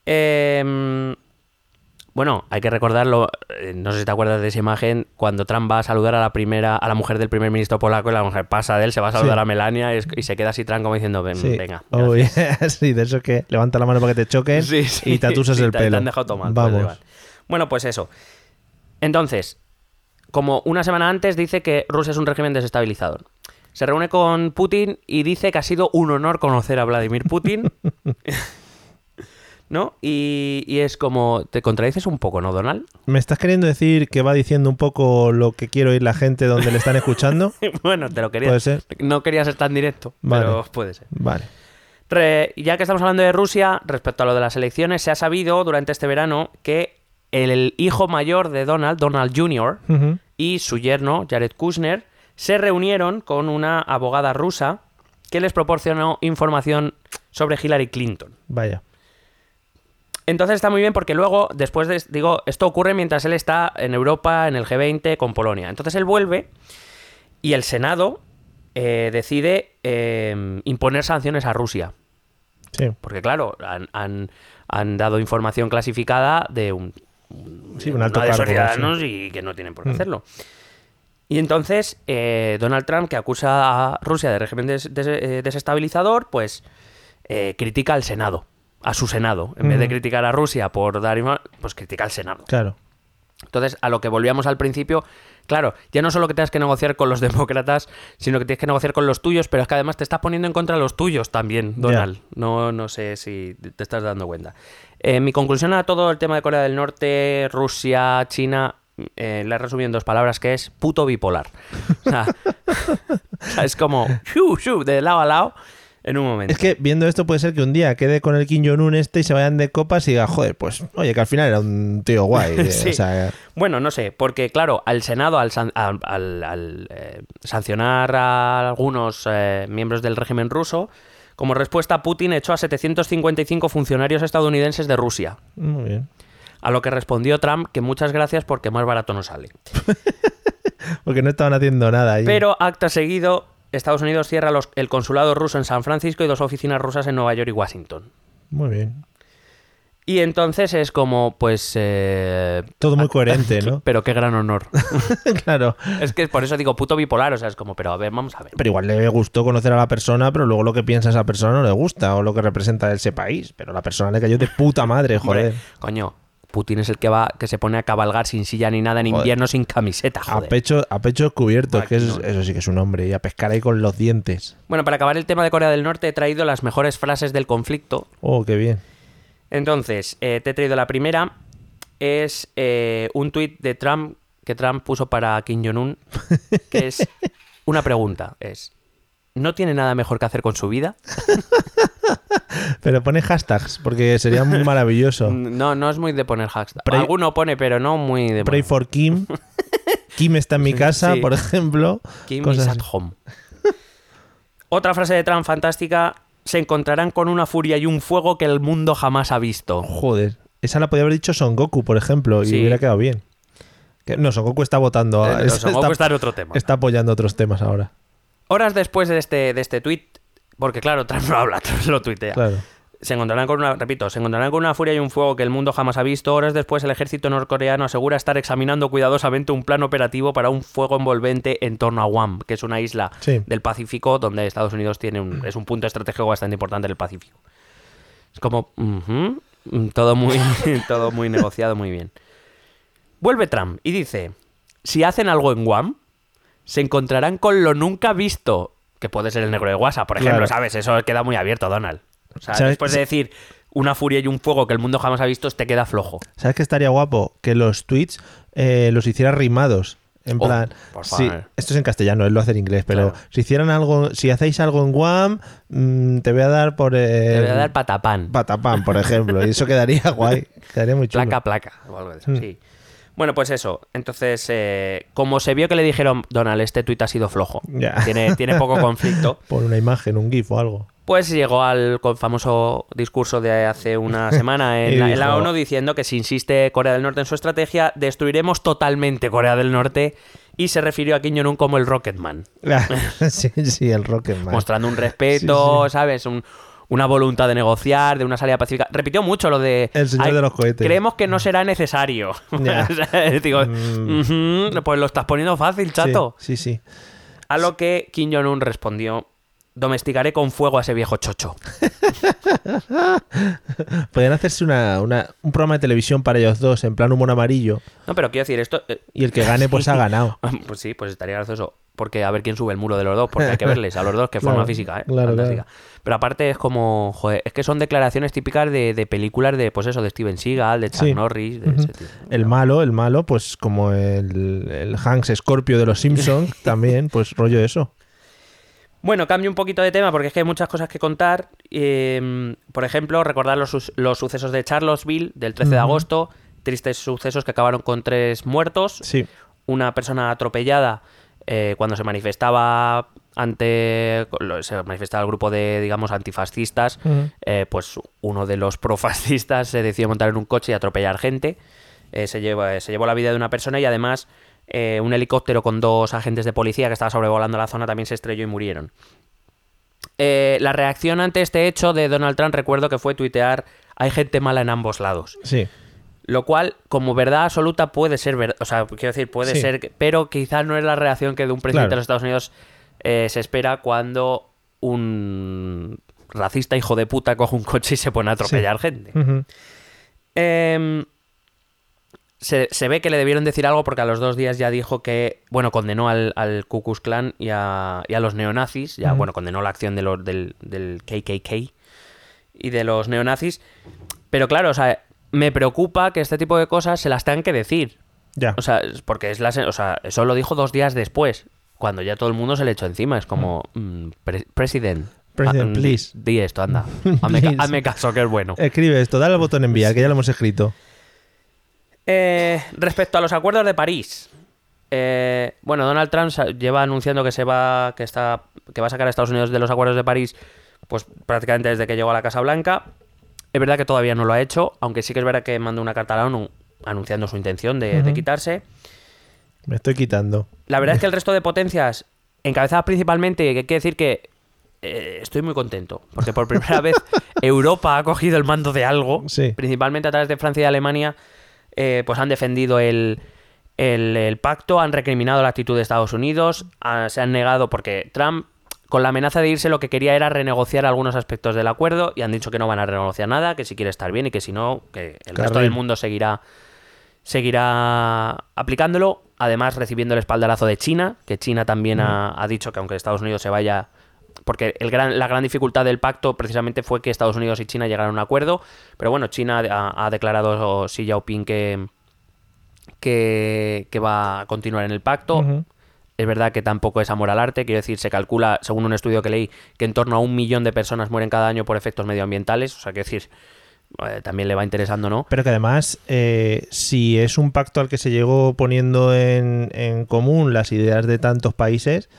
Em, bueno, hay que recordarlo, eh, no sé si te acuerdas de esa imagen, cuando Trump va a saludar a la primera, a la mujer del primer ministro polaco y la mujer pasa de él, se va a saludar Sí. a Melania y, es- y se queda así Trump como diciendo, "Ven, Sí. venga. Oh, gracias". yeah. sí, de eso que levanta la mano para que te choquen y te atusas el te- pelo. Te han dejado tomar. pues, Vamos. Bueno, pues eso. Entonces, como una semana antes dice que Rusia es un régimen desestabilizador. Se reúne con Putin y dice que ha sido un honor conocer a Vladimir Putin. ¿No? Y, y es como, te contradices un poco, ¿no, Donald? ¿Me estás queriendo decir que va diciendo un poco lo que quiero oír la gente donde le están escuchando? bueno, te lo quería. Puede ser. No quería ser tan directo, Vale. pero puede ser. Vale. Re- ya que estamos hablando de Rusia, respecto a lo de las elecciones, se ha sabido durante este verano que el hijo mayor de Donald, Donald Jr., y su yerno, Jared Kushner, se reunieron con una abogada rusa que les proporcionó información sobre Hillary Clinton. Vaya. Entonces está muy bien porque luego, después de, digo, esto ocurre mientras él está en Europa, en el G20, con Polonia. Entonces él vuelve y el Senado eh, decide eh, imponer sanciones a Rusia. Sí. Porque claro, han, han- han dado información clasificada de un, Sí, un alto una de cargo, ciudadanos y que no tienen por qué Mm. hacerlo. Y entonces eh, Donald Trump, que acusa a Rusia de régimen des- des- eh, desestabilizador, pues eh, critica al Senado, a su Senado. En vez de Ujú. criticar a Rusia por dar... Pues critica al Senado. Claro. Entonces, a lo que volvíamos al principio, Claro, ya no solo que tengas que negociar con los demócratas, sino que tienes que negociar con los tuyos, pero es que además te estás poniendo en contra de los tuyos también, Donald. No, no sé si te estás dando cuenta. Eh, mi conclusión a todo el tema de Corea del Norte, Rusia, China, eh, la he resumido en dos palabras, que es puto bipolar. O sea, o sea, es como shu, shu, de lado a lado en un momento. Es que viendo esto puede ser que un día quede con el Kim Jong-un este y se vayan de copas y diga, joder, pues oye, que al final era un tío guay. eh, Sí. o sea, Bueno, no sé, porque claro, al Senado, al, san- al- al- al, eh, sancionar a algunos eh, miembros del régimen ruso, como respuesta Putin echó a 755 funcionarios estadounidenses de Rusia. muy bien. A lo que respondió Trump que muchas gracias porque más barato no sale. Porque no estaban haciendo nada ahí. Pero acto seguido, Estados Unidos cierra los- el consulado ruso en San Francisco y dos oficinas rusas en Nueva York y Washington. Muy bien. Y entonces es como, pues... eh, Todo muy coherente, ¿no? Pero qué gran honor. claro. es que por eso digo puto bipolar, o sea, es como, pero a ver, vamos a ver. Pero igual le gustó conocer a la persona, pero luego lo que piensa esa persona no le gusta, o lo que representa ese país. Pero la persona le cayó de puta madre, Hombre, joder. coño, Putin es el que va, que se pone a cabalgar sin silla ni nada en Joder. invierno sin camiseta, A joder. pecho, a pecho descubierto, Buah, que es- no. eso sí que es un hombre, y a pescar ahí con los dientes. Bueno, para acabar el tema de Corea del Norte he traído las mejores frases del conflicto. Oh, qué bien. Entonces, eh, te he traído la primera. Es eh, un tuit de Trump que Trump puso para Kim Jong-un, que es una pregunta. Es, ¿no tiene nada mejor que hacer con su vida? Pero pone hashtags, porque sería muy maravilloso. No, no es muy de poner hashtag. Pray- Alguno pone, pero no muy de Pray for Kim. Kim está en mi casa, Sí. por ejemplo. Kim Cosas is at home. Otra frase de Trump fantástica. Se encontrarán con una furia y un fuego que el mundo jamás ha visto. Joder. Esa la podía haber dicho Son Goku, por ejemplo, y Sí. hubiera quedado bien. Que- No, Son Goku está votando. Eh, es- Son Goku está en otro tema. está apoyando otros temas ahora. Horas después de este, de este tweet, porque claro, Trump no habla, Trump lo tuitea. Claro. Se encontrarán con una, repito, se encontrarán con una furia y un fuego que el mundo jamás ha visto. Horas después, el ejército norcoreano asegura estar examinando cuidadosamente un plan operativo para un fuego envolvente en torno a Guam, que es una isla Sí. del Pacífico donde Estados Unidos tiene un, es un punto estratégico bastante importante del Pacífico. Es como, todo muy, todo muy negociado, muy bien. Vuelve Trump y dice, si hacen algo en Guam, se encontrarán con lo nunca visto, que puede ser el negro de WhatsApp, por ejemplo, Claro. ¿sabes? Eso queda muy abierto, Donald. O sea, ¿Sabes? después de decir una furia y un fuego que el mundo jamás ha visto, te queda flojo. ¿Sabes qué estaría guapo? Que los tweets eh, los hiciera rimados. En Oh, plan, por sí, favor. esto es en castellano, él lo hace en inglés, pero Claro. si hicieran algo, si hacéis algo en Guam, mm, te voy a dar por Te eh, voy a dar patapán. patapán, por ejemplo, y eso quedaría guay, quedaría muy chulo. Placa, placa. O algo de eso, Mm. sí. Bueno, pues eso. Entonces, eh, como se vio que le dijeron, Donald, este tuit ha sido flojo. Tiene, tiene poco conflicto. Por una imagen, un gif o algo. Pues llegó al famoso discurso de hace una semana en, la, en la dijo- ONU diciendo que si insiste Corea del Norte en su estrategia, destruiremos totalmente Corea del Norte y se refirió a Kim Jong-un como el Rocketman, sí, sí, el Rocketman. mostrando un respeto, Sí, sí. ¿sabes? Un- una voluntad de negociar, de una salida pacífica. Repitió mucho lo de... El señor "Ay, de los cohetes". Creemos que no será necesario. Digo, Mm. "Ujú, pues lo estás poniendo fácil, Sí, chato. Sí, sí. A lo que Kim Jong-un respondió, domesticaré con fuego a ese viejo chocho. Podrían hacerse una, una- un programa de televisión para ellos dos, en plan humor amarillo, No, pero quiero decir, esto... eh, y el que gane, pues ha ganado. Pues sí, pues estaría gracioso. Porque a ver quién sube el muro de los dos, porque hay que verles a los dos, que Claro, forma física, ¿eh? claro, Fantástica. Pero aparte es como, joder, es que son declaraciones típicas de, de películas de, pues eso, de Steven Seagal, de Chuck Sí. Norris, de ese tipo. El malo, el malo, pues como el, el Hanks Scorpio de los Simpsons, también, pues rollo eso. Bueno, cambio un poquito de tema porque es que hay muchas cosas que contar. Eh, por ejemplo, recordar los, los sucesos de Charlottesville del 13 de agosto. Tristes sucesos que acabaron con tres muertos. Sí. una persona atropellada eh, cuando se manifestaba ante se manifestaba el grupo de digamos antifascistas eh, pues uno de los profascistas se decidió montar en un coche y atropellar gente Eh, se, lleva, se llevó la vida de una persona y además eh, un helicóptero con dos agentes de policía que estaba sobrevolando la zona también se estrelló y murieron Eh, la reacción ante este hecho de Donald Trump recuerdo que fue tuitear hay gente mala en ambos lados Sí. lo cual, como verdad absoluta, puede ser verdad. O sea, quiero decir, puede Sí. ser. Pero quizás no es la reacción que de un presidente Claro. de los Estados Unidos eh, se espera cuando un racista hijo de puta coge un coche y se pone a atropellar gente. Em, se, se ve que le debieron decir algo porque a los dos días ya dijo que, bueno, condenó al, al Ku Klux Klan y a, y a los neonazis, ya, bueno, condenó la acción de los, del, del KKK y de los neonazis. Pero claro, o sea, me preocupa que este tipo de cosas se las tengan que decir. Ya. O sea, porque es la, o sea, eso lo dijo dos días después, cuando ya todo el mundo se le echó encima. Es como, mm, pre- president. President, ah, mm, please. Di esto, anda. Hazme caso, que es bueno. Escribe esto, dale al botón enviar, que ya lo hemos escrito. Eh, respecto a los acuerdos de París. eh, bueno, Donald Trump lleva anunciando que se va, que está, que va a sacar a Estados Unidos de los acuerdos de París, pues prácticamente desde que llegó a la Casa Blanca. Es verdad que todavía no lo ha hecho, aunque sí que es verdad que mandó una carta a la ONU anunciando su intención de, quitarse. Me estoy quitando. La verdad es que el resto de potencias, encabezadas principalmente, que quiere decir que eh, estoy muy contento, porque por primera vez Europa ha cogido el mando de algo, Sí. principalmente a través de Francia y Alemania, eh, pues han defendido el, el- el pacto, han recriminado la actitud de Estados Unidos, ah, se han negado porque Trump, con la amenaza de irse, lo que quería era renegociar algunos aspectos del acuerdo y han dicho que no van a renegociar nada, que si quiere estar bien y que si no, que el resto del mundo seguirá seguirá aplicándolo, además recibiendo el espaldarazo de China, que China también ha, ha dicho que aunque Estados Unidos se vaya, porque el gran, la gran dificultad del pacto precisamente fue que Estados Unidos y China llegaran a un acuerdo, pero bueno, China ha, ha declarado Xi Jinping que, que, que va a continuar en el pacto. Es verdad que tampoco es amor al arte, quiero decir, se calcula, según un estudio que leí, que en torno a un millón de personas mueren cada año por efectos medioambientales, o sea, quiero decir, eh, también le va interesando, ¿no? Pero que además, eh, si es un pacto al que se llegó poniendo en, en común las ideas de tantos países,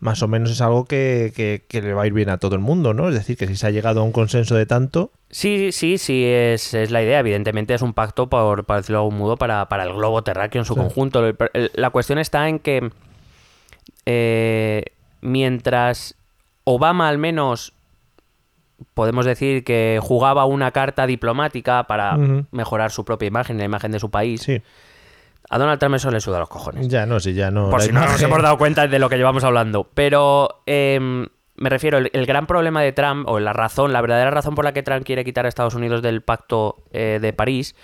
más o menos es algo que, que- que le va a ir bien a todo el mundo, ¿no? Es decir, que si se ha llegado a un consenso de tanto, Sí, sí, sí, es, es la idea. Evidentemente es un pacto, por, para decirlo de algún modo, para, para el globo terráqueo en su Sí. conjunto. El- el- la cuestión está en que eh, mientras Obama al menos podemos decir que jugaba una carta diplomática para mejorar su propia imagen, la imagen de su país, sí, a Donald Trump eso le suda los cojones. ya no, sí, ya no. Por si no nos hemos dado cuenta de lo que llevamos hablando. Pero em, me refiero, el, el gran problema de Trump, o la razón, la verdadera razón por la que Trump quiere quitar a Estados Unidos del pacto eh, de París,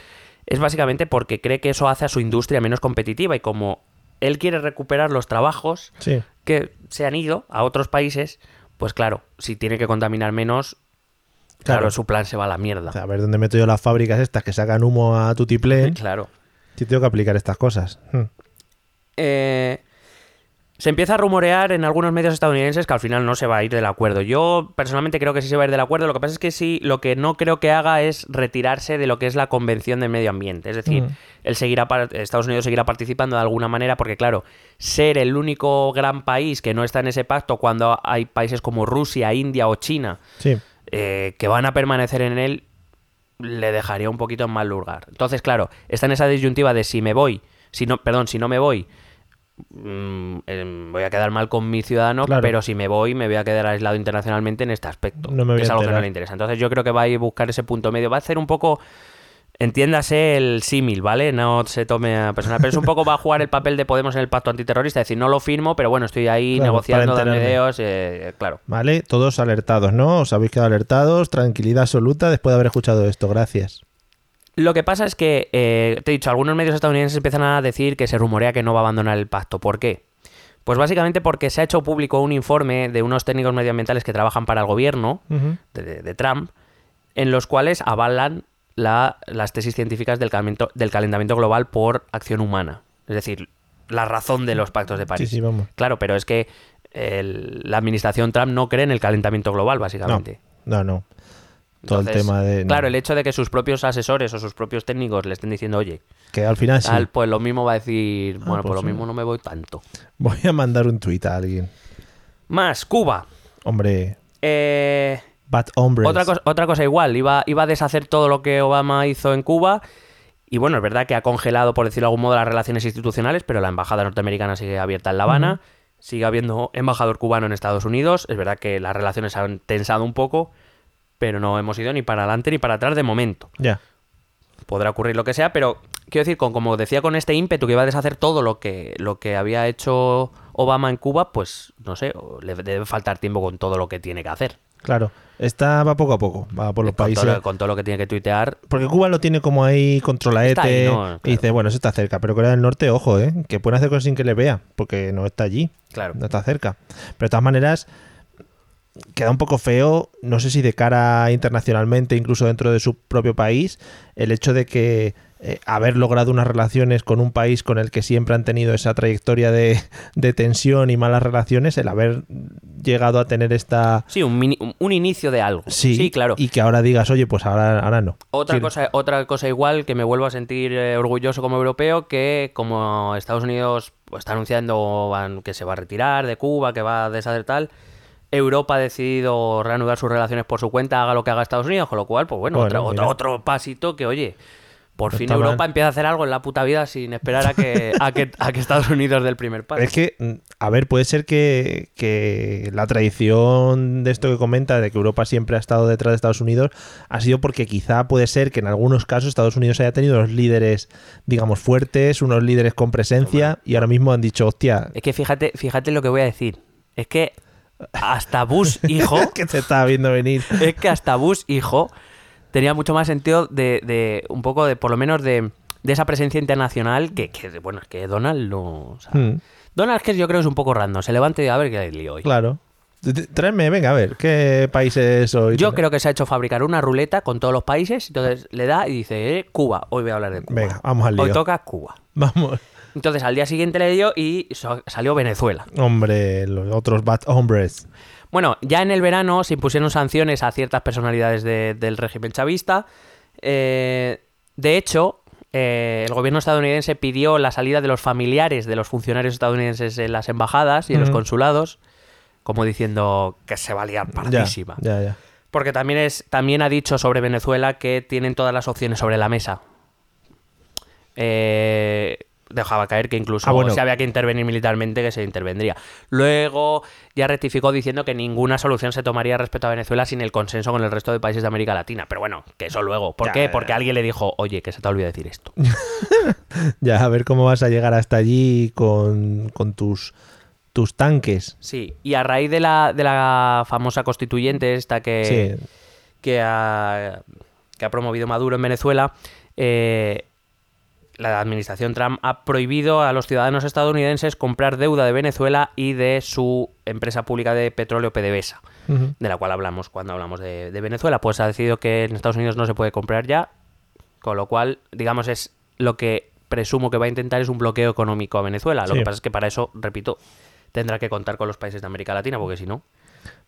es básicamente porque cree que eso hace a su industria menos competitiva. Y como él quiere recuperar los trabajos Sí, que se han ido a otros países, pues claro, si tiene que contaminar menos, claro, Claro. su plan se va a la mierda. a ver dónde meto yo las fábricas estas que sacan humo a tutiplén. Claro. Si tengo que aplicar estas cosas. Hmm. Eh, se empieza a rumorear en algunos medios estadounidenses que al final no se va a ir del acuerdo. Yo personalmente creo que sí se va a ir del acuerdo. Lo que pasa es que sí, lo que no creo que haga es retirarse de lo que es la Convención del Medio Ambiente. Es decir, Mm. él seguirá, par- Estados Unidos seguirá participando de alguna manera porque, claro, ser el único gran país que no está en ese pacto cuando hay países como Rusia, India o China Sí, eh, que van a permanecer en él, le dejaría un poquito en mal lugar. Entonces, claro, está en esa disyuntiva de si me voy, si no, perdón, si no me voy, mm, em, voy a quedar mal con mi ciudadano, Claro. pero si me voy, me voy a quedar aislado internacionalmente en este aspecto. No me voy que es a algo que no le interesa. Entonces, yo creo que va a ir a buscar ese punto medio. Va a hacer un poco. Entiéndase el símil, ¿vale? No se tome a personal. Pero es un poco va a jugar el papel de Podemos en el pacto antiterrorista. Es decir, no lo firmo, pero bueno, estoy ahí Claro, negociando, dando ideas, eh, claro. vale, todos alertados, ¿no? Os habéis quedado alertados, tranquilidad absoluta después de haber escuchado esto. Gracias. Lo que pasa es que, eh, te he dicho, algunos medios estadounidenses empiezan a decir que se rumorea que no va a abandonar el pacto. ¿Por qué? Pues básicamente porque se ha hecho público un informe de unos técnicos medioambientales que trabajan para el gobierno de Trump, en los cuales avalan la- las tesis científicas del calentamiento, del calentamiento global por acción humana. Es decir, la razón de los pactos de París. Sí, sí, vamos. Claro, pero es que el- la administración Trump no cree en el calentamiento global, básicamente. no, no. Todo el tema de... no. Claro, el hecho de que sus propios asesores o sus propios técnicos le estén diciendo, oye, Que al final sí. tal, pues lo mismo va a decir, bueno, pues pues lo mismo no me voy tanto. Voy a mandar un tuit a alguien. Más, Cuba. Hombre, Eh, bad hombres. otra, cosa, otra cosa igual, iba, iba a deshacer todo lo que Obama hizo en Cuba. Y bueno, es verdad que ha congelado, por decirlo de algún modo, las relaciones institucionales, pero la embajada norteamericana sigue abierta en La Habana. Sigue habiendo embajador cubano en Estados Unidos. Es verdad que las relaciones han tensado un poco, pero no hemos ido ni para adelante ni para atrás de momento. Ya. podrá ocurrir lo que sea, pero quiero decir, con, como decía con este ímpetu que iba a deshacer todo lo que, lo que había hecho Obama en Cuba, pues no sé, le debe faltar tiempo con todo lo que tiene que hacer. Claro. Esta va poco a poco, va por los con, países. todo, con todo lo que tiene que tuitear. Porque Cuba lo tiene como ahí controlaete Está ahí, ¿no? y dice, bueno, eso está cerca. Pero Corea del Norte, ojo, ¿eh? Que pueden hacer cosas sin que le vea, porque no está allí. Claro. No está cerca. Pero de todas maneras, queda un poco feo, no sé si de cara internacionalmente, incluso dentro de su propio país, el hecho de que eh, haber logrado unas relaciones con un país con el que siempre han tenido esa trayectoria de, de tensión y malas relaciones, el haber llegado a tener esta... Sí, un, mini- un- un inicio de algo. Sí, claro. Y que ahora digas, oye, pues ahora, ahora no. Otra Sí, cosa, otra cosa igual que me vuelvo a sentir eh, orgulloso como europeo, que como Estados Unidos pues, está anunciando que se va a retirar de Cuba, que va a deshacer tal, Europa ha decidido reanudar sus relaciones por su cuenta, haga lo que haga Estados Unidos, con lo cual, pues bueno, Bueno, otro, mira. otro, otro pasito que, oye, por No fin mal. Europa empieza a hacer algo en la puta vida sin esperar a que, a que, a que Estados Unidos dé el primer paso. Es que, mm, a ver, puede ser que, que la tradición de esto que comenta, de que Europa siempre ha estado detrás de Estados Unidos, ha sido porque quizá puede ser que en algunos casos Estados Unidos haya tenido unos líderes, digamos, fuertes, unos líderes con presencia, y ahora mismo han dicho, hostia, Es que fíjate, fíjate lo que voy a decir. Es que hasta Bush, hijo, que te estaba viendo venir. es que hasta Bush, hijo, tenía mucho más sentido de, de un poco de, por lo menos, de, de esa presencia internacional que, que, bueno, es que Donald no... o sea, Mm, Donald que yo creo que es un poco random. Se levanta y a ver qué hay lío hoy. claro. Tráeme, venga, a ver, ¿qué países soy? Yo creo que se ha hecho fabricar una ruleta con todos los países, entonces le da y dice, eh, Cuba, hoy voy a hablar de Cuba. Venga, vamos al Hoy lío. toca Cuba. Vamos. Entonces al día siguiente le dio y salió Venezuela. Hombre, los otros bad hombres. Bueno, ya en el verano se impusieron sanciones a ciertas personalidades de- del régimen chavista. Eh, de hecho, eh, el gobierno estadounidense pidió la salida de los familiares de los funcionarios estadounidenses en las embajadas y en los consulados, como diciendo que se valía Ya, partísima. ya, ya. Porque también, es, también ha dicho sobre Venezuela que tienen todas las opciones sobre la mesa. Eh, dejaba caer que incluso Ah, bueno. si había que intervenir militarmente, que se intervendría. Luego ya rectificó diciendo que ninguna solución se tomaría respecto a Venezuela sin el consenso con el resto de países de América Latina. Pero bueno, que eso luego. ¿Por Ya, qué? Porque alguien le dijo, oye, que se te olvida decir esto. Ya, a ver cómo vas a llegar hasta allí con, con tus, tus tanques. Sí, y a raíz de la, de la famosa constituyente esta que, Sí. que, ha, que ha promovido Maduro en Venezuela, eh, la administración Trump ha prohibido a los ciudadanos estadounidenses comprar deuda de Venezuela y de su empresa pública de petróleo PDVSA, de la cual hablamos cuando hablamos de, de Venezuela. Pues ha decidido que en Estados Unidos no se puede comprar ya, con lo cual, digamos, es lo que presumo que va a intentar es un bloqueo económico a Venezuela. Lo Sí. que pasa es que para eso, repito, tendrá que contar con los países de América Latina, porque si no...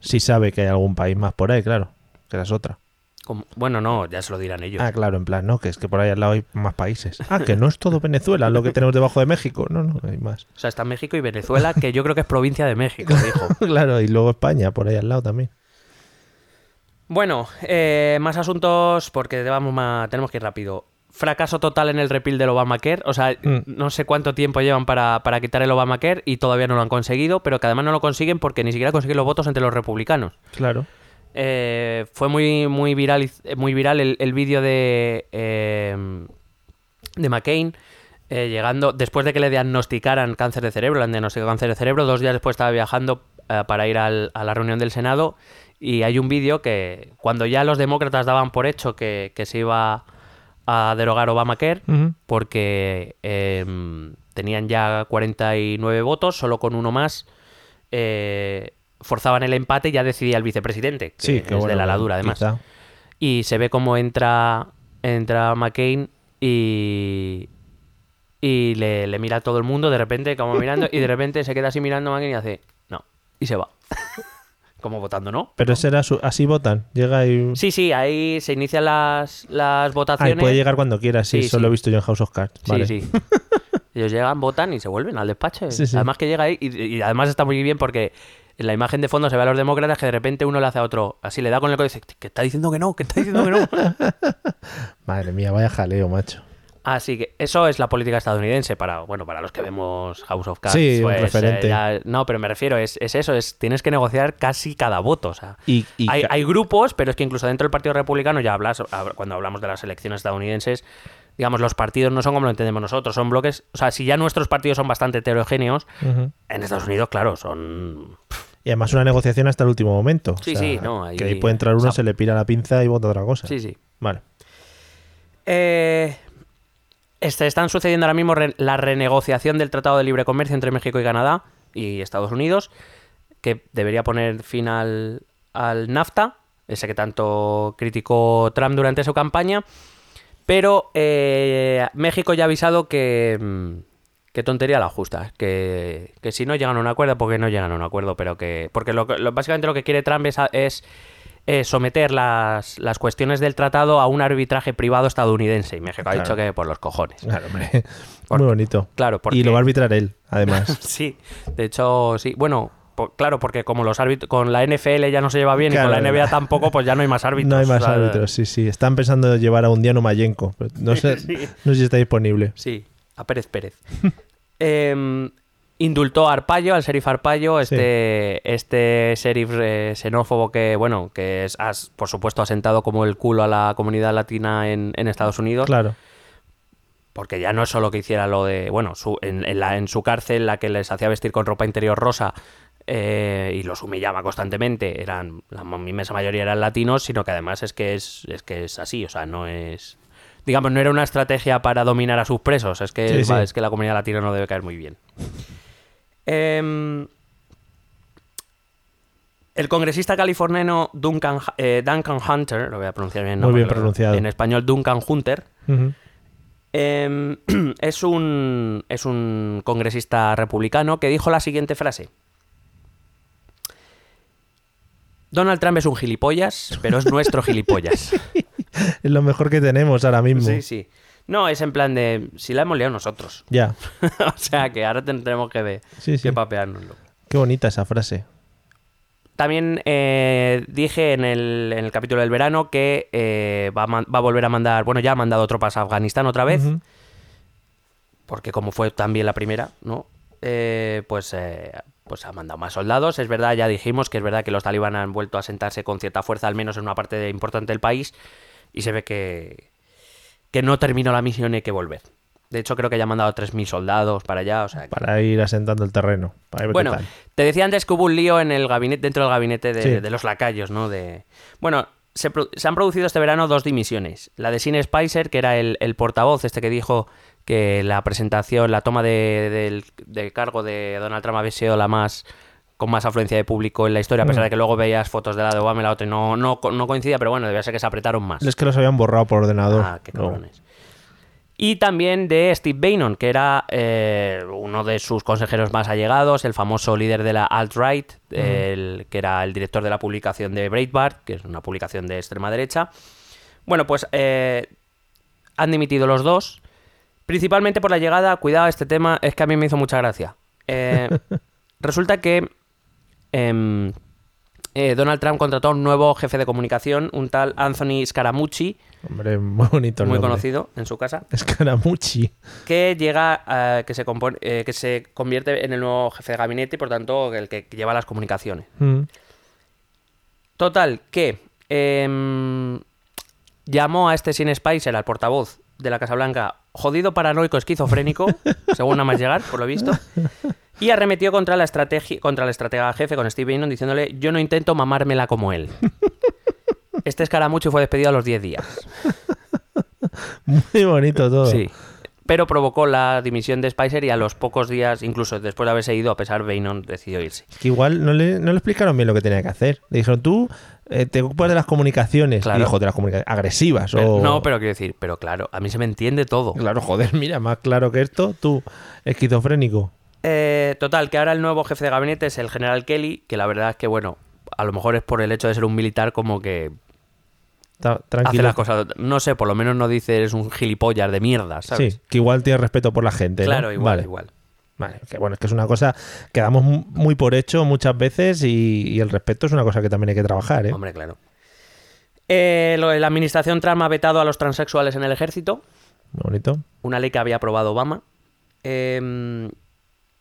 Sí sabe que hay algún país más por ahí, claro. Que es otra. Como- Bueno, no, ya se lo dirán ellos. Ah, claro, en plan, no, que es que por ahí al lado hay más países. Ah, que no es todo Venezuela lo que tenemos debajo de México. No, no, hay más. O sea, está México y Venezuela, que yo creo que es provincia de México, dijo. claro, y luego España por ahí al lado también. Bueno, eh, más asuntos porque vamos más, tenemos que ir rápido. Fracaso total en el repeal del Obamacare. O sea, Mm. no sé cuánto tiempo llevan para, para quitar el Obamacare y todavía no lo han conseguido, pero que además no lo consiguen porque ni siquiera consiguen los votos entre los republicanos. Claro. Eh, fue muy, muy viral, muy viral el, el vídeo de, eh, de McCain eh, llegando, después de que le diagnosticaran cáncer de cerebro, le han diagnosticado cáncer de cerebro, dos días después estaba viajando eh, para ir al- a la reunión del Senado y hay un vídeo que cuando ya los demócratas daban por hecho que, que se iba a derogar Obamacare, Ujú. porque em, tenían ya 49 votos, solo con uno más eh, forzaban el empate y ya decidía el vicepresidente, que Sí, es bueno. de la ladura además. quizá. Y se ve cómo entra, entra McCain y, y le, le mira a todo el mundo de repente, como mirando, y de repente se queda así mirando a McCain y hace, no, y se va. como votando, ¿no? Pero ese era su- así votan. Llega y. Sí, sí, ahí se inician las, las Ah, votaciones. puede llegar cuando quiera, sí, Sí, eso lo he visto yo en House of Cards. Vale. Sí, sí. Ellos llegan, votan y se vuelven al despacho. Sí. Además que llega ahí y, y además está muy bien porque en la imagen de fondo se ve a los demócratas que de repente uno le hace a otro, así le da con el codo y dice, que está diciendo que no, que está diciendo que no. Madre mía, vaya jaleo, macho. Así que eso es la política estadounidense para, bueno, para los que vemos House of Cards. Sí, un pues, referente. eh, ya- no, pero me refiero, es, es eso, es tienes que negociar casi cada voto. O sea, Y, y hay, hay grupos, pero es que incluso dentro del Partido Republicano, ya hablas, hab- cuando hablamos de las elecciones estadounidenses, digamos, los partidos no son como lo entendemos nosotros, son bloques. O sea, si ya nuestros partidos son bastante heterogéneos, en Estados Unidos, claro, son. Y además una negociación hasta el último momento. O Sí, sea, sí, no, ahí- Que ahí puede entrar uno, o sea- se le pira la pinza y vota otra cosa. Sí, sí. Vale. Eh, este, están sucediendo ahora mismo re- la renegociación del Tratado de Libre Comercio entre México y Canadá y Estados Unidos, que debería poner fin al, al NAFTA, ese que tanto criticó Trump durante su campaña. Pero eh, México ya ha avisado que, que tontería la justa, que, que si no llegan a un acuerdo, porque no llegan a un acuerdo, pero que... Porque lo, básicamente lo que quiere Trump es, eh, someter las, las cuestiones del tratado a un arbitraje privado estadounidense. Y México ha dicho que por los cojones. Claro, hombre. Muy bonito. Claro, porque... Y lo va a arbitrar él, además. Sí, de hecho, sí. Bueno, claro, porque como los árbitros con la NFL ya no se lleva bien y con la NBA tampoco, pues ya no hay más árbitros. no hay más o sea, árbitros, sí, sí. Están pensando en llevar a un Diano Mayenko. pero No sé, Sí. no sé si está disponible. Sí, a Pérez Pérez. Em, indultó a Arpaio, al sheriff Arpaio, este, este sheriff eh, xenófobo que, bueno, que es, has, por supuesto ha sentado como el culo a la comunidad latina en, en Estados Unidos. Claro. Porque ya no es solo que hiciera lo de, bueno, su- en, en la, en su cárcel la que les hacía vestir con ropa interior rosa eh, y los humillaba constantemente, eran, la inmensa mayoría eran latinos, sino que además es que es, es que es así, o sea, no es... Digamos, no era una estrategia para dominar a sus presos, es que, Sí, sí. va, es que la comunidad latina no debe caer muy bien. Em, el congresista californiano Duncan, eh, Duncan Hunter, lo voy a pronunciar bien, ¿no? Muy bien pronunciado. En español, Duncan Hunter, eh, es, un, es un congresista republicano que dijo la siguiente frase. Donald Trump es un gilipollas, pero es nuestro gilipollas. Es lo mejor que tenemos ahora mismo. Sí, sí. No, es en plan de, si la hemos liado nosotros. Ya. o sea, que ahora tendremos que, ver, Sí, sí. que papeárnoslo. Qué bonita esa frase. También eh, dije en el, en el capítulo del verano que eh, va, a va a volver a mandar, bueno, ya ha mandado tropas a Afganistán otra vez. Porque como fue también la primera, ¿no? Eh, pues, eh, pues ha mandado más soldados. Es verdad, ya dijimos que es verdad que los talibán han vuelto a sentarse con cierta fuerza, al menos en una parte de- importante del país, y se ve que, que no terminó la misión y hay que volver. De hecho, creo que ya han mandado 3.000 soldados para allá, o sea... que- Para ir asentando el terreno. Para bueno, te decía antes que hubo un lío en el gabinete, dentro del gabinete de, Sí. de los lacayos, ¿no? De... Bueno, se han producido este verano dos dimisiones. La de Sin Spicer, que era el, el portavoz, este que dijo que la presentación, la toma de, del de cargo de Donald Trump había sido la más con más afluencia de público en la historia, a pesar Mm. de que luego veías fotos de la de Obama y la otra y no, no, co- no coincidía, pero bueno, debía ser que se apretaron más. Es que los habían borrado por ordenador. Ah, qué cabrones. Y también de Steve Bannon, que era eh, uno de sus consejeros más allegados, el famoso líder de la alt-right, el- que era el director de la publicación de Breitbart, que es una publicación de extrema derecha. Bueno, pues eh, han dimitido los dos, principalmente por la llegada, cuidado, este tema es que a mí me hizo mucha gracia. Eh, resulta que em, eh, Donald Trump contrató a un nuevo jefe de comunicación, un tal Anthony Scaramucci, Hombre, muy bonito muy nombre. conocido en su casa, Scaramucci. que llega, a- que, se compone- eh, que se convierte en el nuevo jefe de gabinete y por tanto el que lleva las comunicaciones. Mm. Total, que em, llamó a este Sin Spicer, al portavoz de la Casa Blanca, jodido paranoico esquizofrénico, según nada más llegar, por lo visto, y arremetió contra la, estrategia, contra la estratega jefe, con Steve Bannon, diciéndole, yo no intento mamármela como él. Este escaramucho fue despedido a los 10 días. Muy bonito todo. Sí. Pero provocó la dimisión de Spicer y a los pocos días, incluso después de haberse ido, a pesar, Bannon decidió irse. Es que igual no le, no le explicaron bien lo que tenía que hacer. Le dijeron, tú eh, te ocupas de las comunicaciones. Claro. Y dijo, de las comunicaciones agresivas. Pero- o... No, pero quiero decir, pero claro, a mí se me entiende todo. Claro, joder, mira, más claro que esto, tú, esquizofrénico. Eh, total, que ahora el nuevo jefe de gabinete es el general Kelly, que la verdad es que, bueno, a lo mejor es por el hecho de ser un militar como que Está hace las cosas, no sé, por lo menos no dice eres un gilipollas de mierda, ¿sabes? Sí, que igual tiene respeto por la gente. ¿no? Claro, igual, Vale. igual. Vale, que bueno, es que es una cosa que damos mu- muy por hecho muchas veces y, y el respeto es una cosa que también hay que trabajar, ¿eh? Hombre, claro. Eh, lo de la administración Trump ha vetado a los transexuales en el ejército, bonito. una ley que había aprobado Obama. Eh,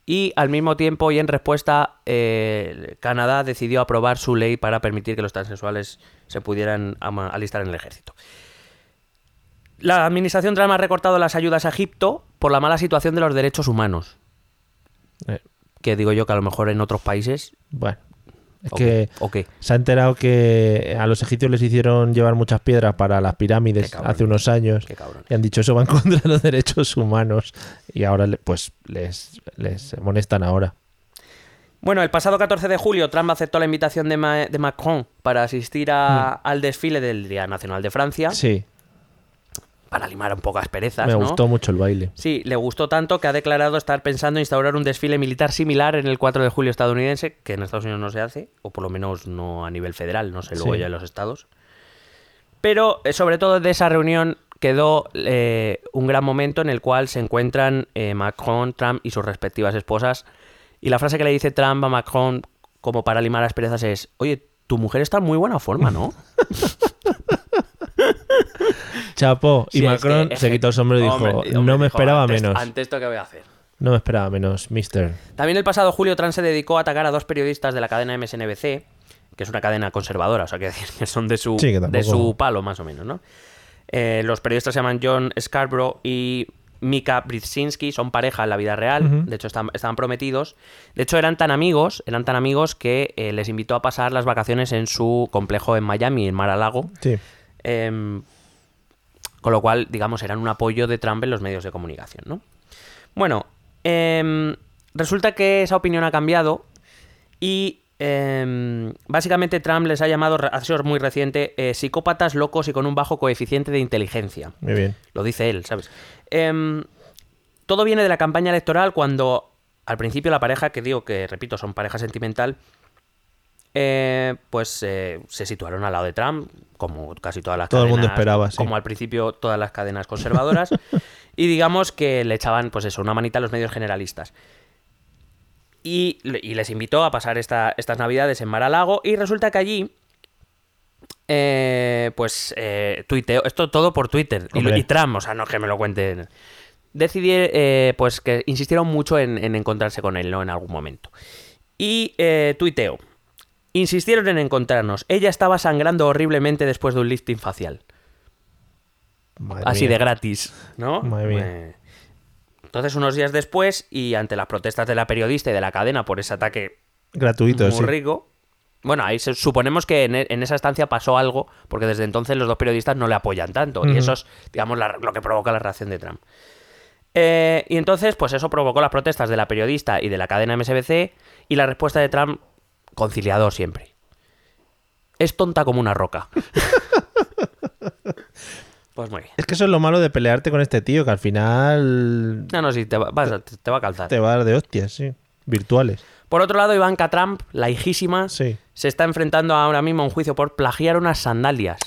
y al mismo tiempo y en respuesta, eh, Canadá decidió aprobar su ley para permitir que los transexuales se pudieran alistar en el ejército. La administración Trump ha recortado las ayudas a Egipto por la mala situación de los derechos humanos. Eh, Que digo yo que a lo mejor en otros países. bueno, es ¿o que qué? ¿O qué? se ha enterado que a los egipcios les hicieron llevar muchas piedras para las pirámides cabrón. hace unos años. Qué cabrón. Y han dicho eso va en contra de los derechos humanos. Y ahora pues les, les amonestan ahora. Bueno, el pasado 14 de julio Trump aceptó la invitación de, Ma- de Macron para asistir a- al desfile del Día Nacional de Francia, Mm. Sí, para limar un poco asperezas, me ¿no? gustó mucho el baile. Sí, le gustó tanto que ha declarado estar pensando en instaurar un desfile militar similar en el 4 de julio estadounidense, que en Estados Unidos no se hace, o por lo menos no a nivel federal, no sé luego Sí. ya en los estados. Pero eh, sobre todo de esa reunión quedó eh, un gran momento en el cual se encuentran eh, Macron, Trump y sus respectivas esposas. Y la frase que le dice Trump a Macron como para limar asperezas es, oye, tu mujer está en muy buena forma, ¿no? Chapo. Y Sí, Macron que- se que- quitó el sombrero y dijo, hombre, no me dijo, esperaba "Antes- menos. Ante esto, ¿qué voy a hacer? No me esperaba menos, mister. También el pasado julio Trump se dedicó a atacar a dos periodistas de la cadena MSNBC, que es una cadena conservadora, o sea, que decir que son de su, Sí, que de su palo más o menos, ¿no? Eh, los periodistas se llaman John Scarborough y Mika Brzezinski, son pareja en la vida real, de hecho están- estaban prometidos. De hecho eran tan amigos, eran tan amigos que eh, les invitó a pasar las vacaciones en su complejo en Miami, en Mar a Lago. Sí. Em, con lo cual, digamos, eran un apoyo de Trump en los medios de comunicación, ¿no? Bueno, em, resulta que esa opinión ha cambiado y em, básicamente Trump les ha llamado, ha sido muy reciente, eh, psicópatas locos y con un bajo coeficiente de inteligencia. Muy bien. Lo dice él, ¿sabes? Em, todo viene de la campaña electoral cuando al principio la pareja, que digo que, repito, son pareja sentimental, eh, pues eh, se situaron al lado de Trump, como casi todas las Todo el mundo cadenas, esperaba, sí. Como al principio todas las cadenas conservadoras, y digamos que le echaban, pues eso, una manita a los medios generalistas. Y, y les invitó a pasar esta- estas navidades en Mar-a-Lago, y resulta que allí eh, pues eh, tuiteo, esto todo por Twitter. Y, y Trump, o sea, no es que me lo cuenten. Decidí, eh, pues que insistieron mucho en, en encontrarse con él, ¿no? En algún momento. Y tuiteo. Insistieron en encontrarnos. Ella estaba sangrando horriblemente después de un lifting facial. Madre Así mía. de gratis, ¿no? Madre mía. Eh, Entonces, unos días después, y ante las protestas de la periodista y de la cadena por ese ataque Gratuito, muy sí. rico. Bueno, ahí se- suponemos que en, e- en esa estancia pasó algo, porque desde entonces los dos periodistas no le apoyan tanto. Y eso es, digamos, la- lo que provoca la reacción de Trump. Eh, y entonces, pues eso provocó las protestas de la periodista y de la cadena MSBC, y la respuesta de Trump, conciliador siempre. Es tonta como una roca. pues muy bien. Es que eso es lo malo de pelearte con este tío, que al final No, no, sí, te va, vas a- te va a calzar. te va a dar de hostias, sí. Virtuales. Por otro lado, Ivanka Trump, la hijísima, Sí. se está enfrentando ahora mismo a un juicio por plagiar unas sandalias.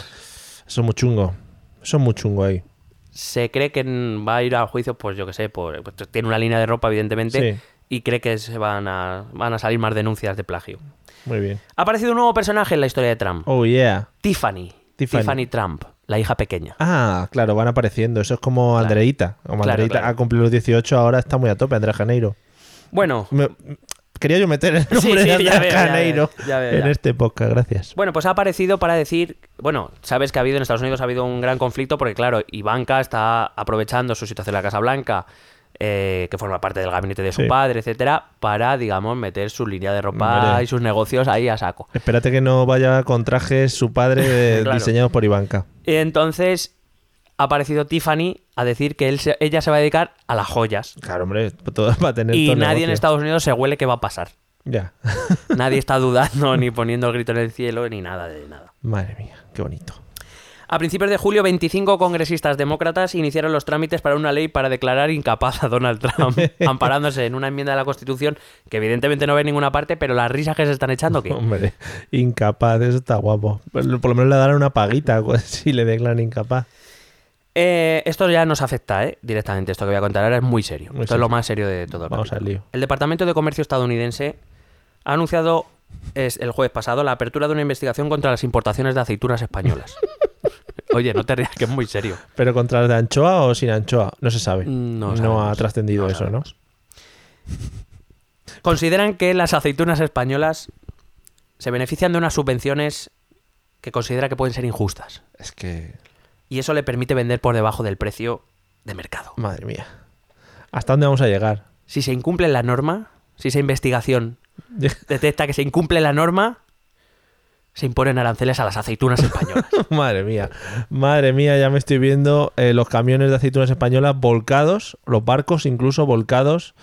Eso es muy chungo. Eso es muy chungo ahí. se cree que va a ir a juicio, pues yo que sé, por, pues tiene una línea de ropa, evidentemente, Sí. y cree que se van a, van a salir más denuncias de plagio. Muy bien. Ha aparecido un nuevo personaje en la historia de Trump. Oh, yeah. Tiffany. Tiffany. Tiffany. Trump, la hija pequeña. Ah, claro, van apareciendo. Eso es como Claro. Andreita. Como Claro, Andreita claro. ha cumplido los 18, ahora está muy a tope, Andrea Janeiro. Bueno, Me- quería yo meter el Sí, nombre sí, de ya Andrea veo, ya Janeiro veo, ya veo, en este podcast, gracias. bueno, pues ha aparecido para decir, bueno, sabes que ha habido en Estados Unidos ha habido un gran conflicto porque claro, Ivanka está aprovechando su situación en la Casa Blanca, eh, que forma parte del gabinete de su Sí. padre, etcétera, para, digamos, meter su línea de ropa y sus negocios ahí a saco. Espérate que no vaya con trajes su padre de- Claro. diseñados por Ivanka. Y entonces ha aparecido Tiffany a decir que él se- ella se va a dedicar a las joyas. Claro, hombre, todo para tener Y todo nadie en. Estados Unidos se huele que va a pasar. Ya. Nadie está dudando ni poniendo el grito en el cielo ni nada de nada. Madre mía, qué bonito. A principios de julio, 25 congresistas demócratas iniciaron los trámites para una ley para declarar incapaz a Donald Trump, amparándose en una enmienda de la Constitución que evidentemente no ve en ninguna parte, pero las risas que se están echando, ¿qué? Hombre, incapaz, eso está guapo. Por lo menos le darán una paguita pues, si le declaran incapaz. Eh, esto ya nos afecta, ¿eh? Directamente. Esto que voy a contar ahora es muy serio. Muy esto es lo más serio de todo el Vamos al lío. El Departamento de Comercio estadounidense ha anunciado es, el jueves pasado la apertura de una investigación contra las importaciones de aceitunas españolas. Oye, no te rías, que es muy serio. ¿Pero contra las de anchoa o sin anchoa? No se sabe. No ha trascendido No eso, sabemos. Consideran que las aceitunas españolas se benefician de unas subvenciones que considera que pueden ser injustas. ¿no? Es que. y eso le permite vender por debajo del precio de mercado. Madre mía. ¿Hasta dónde vamos a llegar? Si se incumple la norma, si esa investigación detecta que se incumple la norma, se imponen aranceles a las aceitunas españolas. Madre mía, madre mía, ya me estoy viendo eh, los camiones de aceitunas españolas volcados, los barcos incluso volcados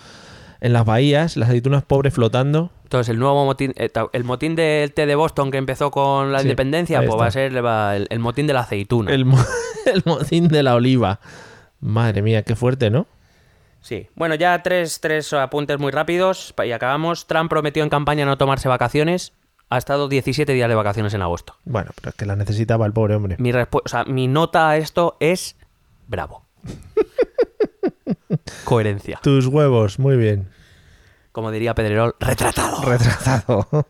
en las bahías, las aceitunas pobres flotando. Entonces, el nuevo motín, eh, el motín del té de Boston que empezó con la Sí, independencia, pues va a ser el, el motín de la aceituna. El, mo- el motín de la oliva. Madre mía, qué fuerte, ¿no? Sí. Bueno, ya tres, tres apuntes muy rápidos y acabamos. Trump prometió en campaña no tomarse vacaciones. Ha estado 17 días de vacaciones en agosto. Bueno, pero es que la necesitaba el pobre hombre. Mi, o sea, mi nota a esto es bravo. Coherencia. Tus huevos, muy bien. Como diría Pedrerol, retratado. Retratado.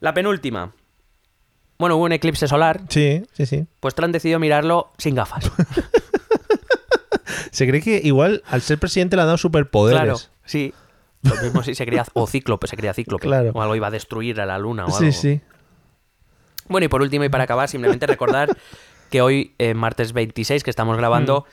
La penúltima. Bueno, hubo un eclipse solar, sí, sí, sí. pues Trump decidió mirarlo sin gafas. Se cree que igual al ser presidente le ha dado superpoderes. Claro, sí. Lo mismo si se creía, o cíclope, se creía cíclope. Claro. O algo iba a destruir a la luna o algo. Sí, sí. Bueno, y por último, y para acabar, simplemente recordar que hoy, eh, martes 26, que estamos grabando, Mm.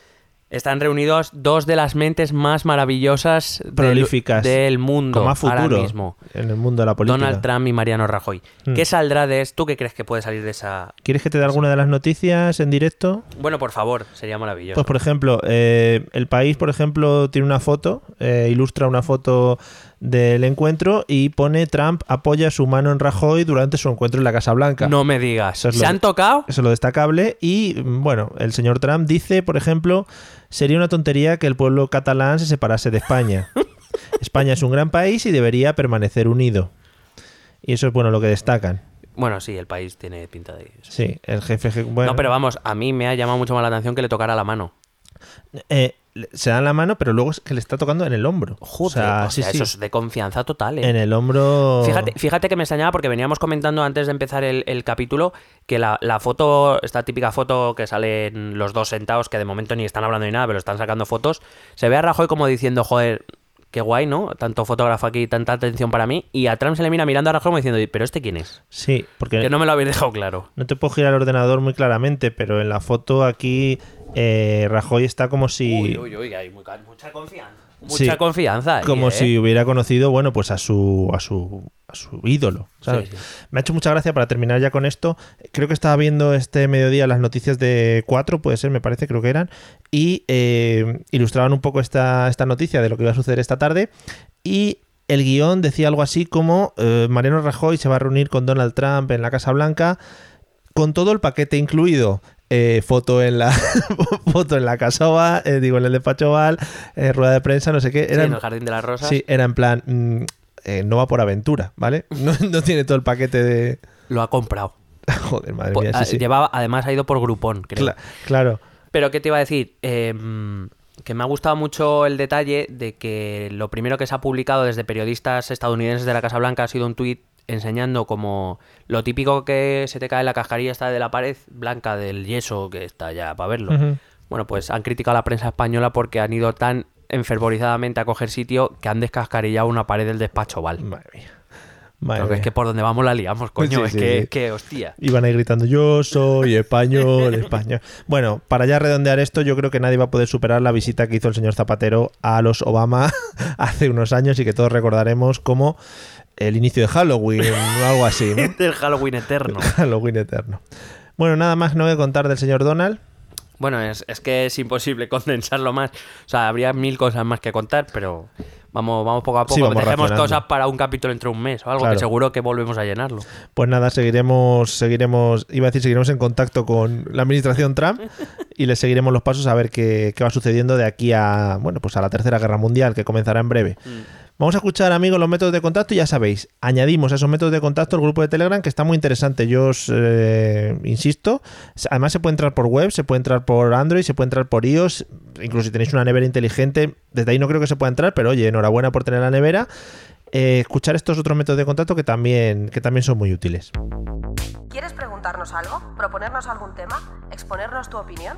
Están reunidos dos de las mentes más maravillosas del- Prolíficas. del, mundo ahora mismo. en el mundo de la política. Donald Trump y Mariano Rajoy. Mm. ¿Qué saldrá de esto? ¿Tú qué crees que puede salir de esa...? ¿Quieres que te dé alguna de las noticias en directo? Bueno, por favor, sería maravilloso. Pues por ejemplo, eh, el país, por ejemplo, tiene una foto, eh, ilustra una foto del encuentro y pone Trump apoya su mano en Rajoy durante su encuentro en la Casa Blanca. no me digas. Es ¿Se han tocado? Eso es lo destacable. Y mm, bueno, el señor Trump dice, por ejemplo, sería una tontería que el pueblo catalán se separase de España. España es un gran país y debería permanecer unido. Y eso es bueno lo que destacan. Bueno, sí, el país tiene pinta de eso. Sí, el jefe. Bueno, No, pero vamos, a mí me ha llamado mucho más la atención que le tocara la mano. Eh, se dan la mano, pero luego es que le está tocando en el hombro. Joder, o sea, o sí, sea, sí, eso es de confianza total, ¿eh? En el hombro. Fíjate, fíjate que me extrañaba porque veníamos comentando antes de empezar el, el capítulo que la, la foto, esta típica foto que salen los dos sentados, que de momento ni están hablando ni nada, pero están sacando fotos, se ve a Rajoy como diciendo, joder, qué guay, ¿no? Tanto fotógrafo aquí, tanta atención para mí. Y a Trump se le mira mirando a Rajoy como diciendo, ¿pero este quién es? Sí, porque Que no me lo habéis dejado claro. no te puedo girar el ordenador muy claramente, pero en la foto aquí eh, Rajoy está como si. Uy, uy, uy, hay mucha confianza. Mucha Sí, confianza. como ¿eh? si hubiera conocido, bueno, pues a su, a su, a su ídolo. ¿sabes? Sí, sí. Me ha hecho mucha gracia para terminar ya con esto. Creo que estaba viendo este mediodía las noticias de 4, puede ser, me parece, creo que eran, y eh, ilustraban un poco esta, esta noticia de lo que iba a suceder esta tarde. Y el guion decía algo así como eh, Mariano Rajoy se va a reunir con Donald Trump en la Casa Blanca con todo el paquete incluido. Eh, foto en la foto en la casoba, eh, digo en el despacho Oval, eh, rueda de prensa, no sé qué. Sí, Era en en- el Jardín de las Rosas. Sí, era en plan, mm, eh, no va por aventura, ¿vale? No, no tiene todo el paquete de... Lo ha comprado. Joder, madre Po- mía, ah, sí, sí. Llevaba, además ha ido por grupón, creo. Cla- claro. Pero ¿qué te iba a decir? Eh, que me ha gustado mucho el detalle de que lo primero que se ha publicado desde periodistas estadounidenses de la Casa Blanca ha sido un tuit enseñando como lo típico que se te cae la cascarilla está de la pared blanca del yeso que está ya para verlo. Bueno, pues han criticado a la prensa española porque han ido tan enfervorizadamente a coger sitio que han descascarillado una pared del despacho Val. Madre mía. Madre Creo que es que por donde vamos la liamos, coño. Sí, es sí, que, sí. que, hostia. Iban ahí gritando, yo soy español, español. Bueno, para ya redondear esto, yo creo que nadie va a poder superar la visita que hizo el señor Zapatero a los Obama hace unos años y que todos recordaremos como el inicio de Halloween o algo así, ¿no? Del Halloween eterno. Halloween eterno. Bueno, nada más no voy a contar del señor Donald. Bueno, es, es que es imposible condensarlo más. O sea, habría mil cosas más que contar, pero vamos, vamos poco a poco. Sí, vamos Dejemos cosas para un capítulo entre un mes o algo Claro. que seguro que volvemos a llenarlo. Pues nada, seguiremos, seguiremos, iba a decir, seguiremos en contacto con la administración Trump y le seguiremos los pasos a ver qué, qué va sucediendo de aquí a, bueno, pues a la Tercera Guerra Mundial, que comenzará en breve. Vamos a escuchar, amigos, los métodos de contacto y ya sabéis, añadimos a esos métodos de contacto el grupo de Telegram, que está muy interesante. Yo os eh, insisto, además se puede entrar por web, se puede entrar por Android, se puede entrar por iOS, incluso si tenéis una nevera inteligente, desde ahí no creo que se pueda entrar, pero oye, enhorabuena por tener la nevera. Eh, escuchar estos otros métodos de contacto que también, que también son muy útiles. ¿Quieres preguntarnos algo? ¿Proponernos algún tema? ¿Exponernos tu opinión?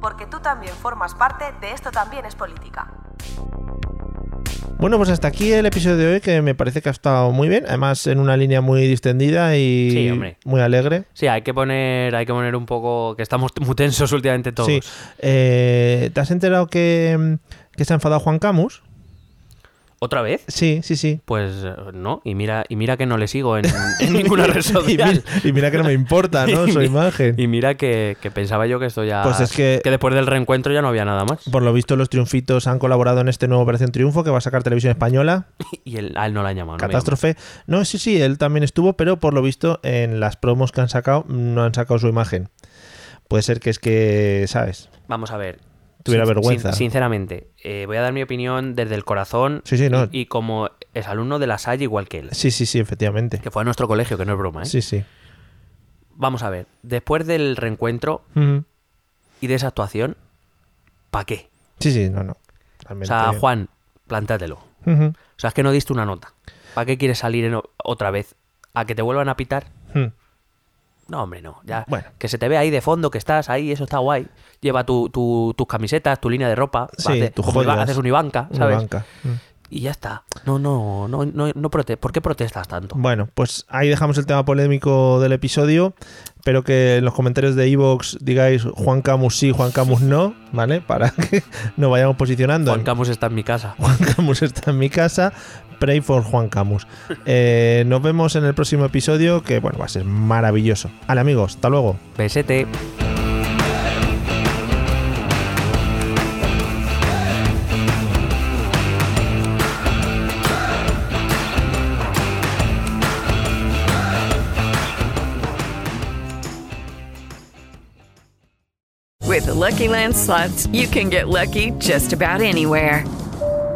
Porque tú también formas parte de Esto también es política. Bueno, pues hasta aquí el episodio de hoy que me parece que ha estado muy bien, además en una línea muy distendida y Sí, muy alegre. Sí, hay que poner, hay que poner un poco que estamos muy tensos últimamente todos. Sí. Eh, ¿Te has enterado que, que se ha enfadado Juan Camus? ¿Otra vez? Sí, sí, sí. Pues eh, no, y mira, y mira que no le sigo en, en ninguna red y, social. mira, y mira que no me importa, ¿no? Su imagen. Y mira que, que pensaba yo que esto ya. Pues es que- después del reencuentro ya no había nada más. Por lo visto, los triunfitos han colaborado en este nuevo Operación Triunfo que va a sacar Televisión Española. Y él, a él no la han llamado. no Catástrofe. No, sí, sí, él también estuvo, pero por lo visto en las promos que han sacado no han sacado su imagen. Puede ser que es que, ¿sabes? Vamos a ver. Tuviera Sin- vergüenza. sin- sinceramente, eh, voy a dar mi opinión desde el corazón. Sí, sí, no. Y, y como es alumno de la Salle igual que él. Sí, sí, sí, efectivamente. Que fue a nuestro colegio, que no es broma, ¿eh? Sí, sí. Vamos a ver. Después del reencuentro y de esa actuación, ¿para qué? Sí, sí, no, no. O Realmente. sea, Juan, plántatelo. Ujú. O sea, es que no diste una nota. ¿Para qué quieres salir en o- otra vez? ¿A que te vuelvan a pitar? No, hombre, no. Ya. Bueno. Que se te ve ahí de fondo, que estás ahí, eso está guay. Lleva tu, tu- tus camisetas, tu línea de ropa. Sí, tus joyas. haces un Ivanka, Una ¿sabes? banca. Mm. Y ya está. No, no, no, no, no prote- ¿Por qué protestas tanto? Bueno, pues ahí dejamos el tema polémico del episodio. Espero que en los comentarios de Evox digáis Juan Camus sí, Juan Camus no, ¿vale? Para que nos vayamos posicionando. Juan Camus está en mi casa. Juan Camus está en mi casa. Pray for Juan Camus. Eh, nos vemos en el próximo episodio, que bueno, va a ser maravilloso. Vale, amigos, hasta luego. Besete. With the Lucky Land slots, you can get lucky just about anywhere.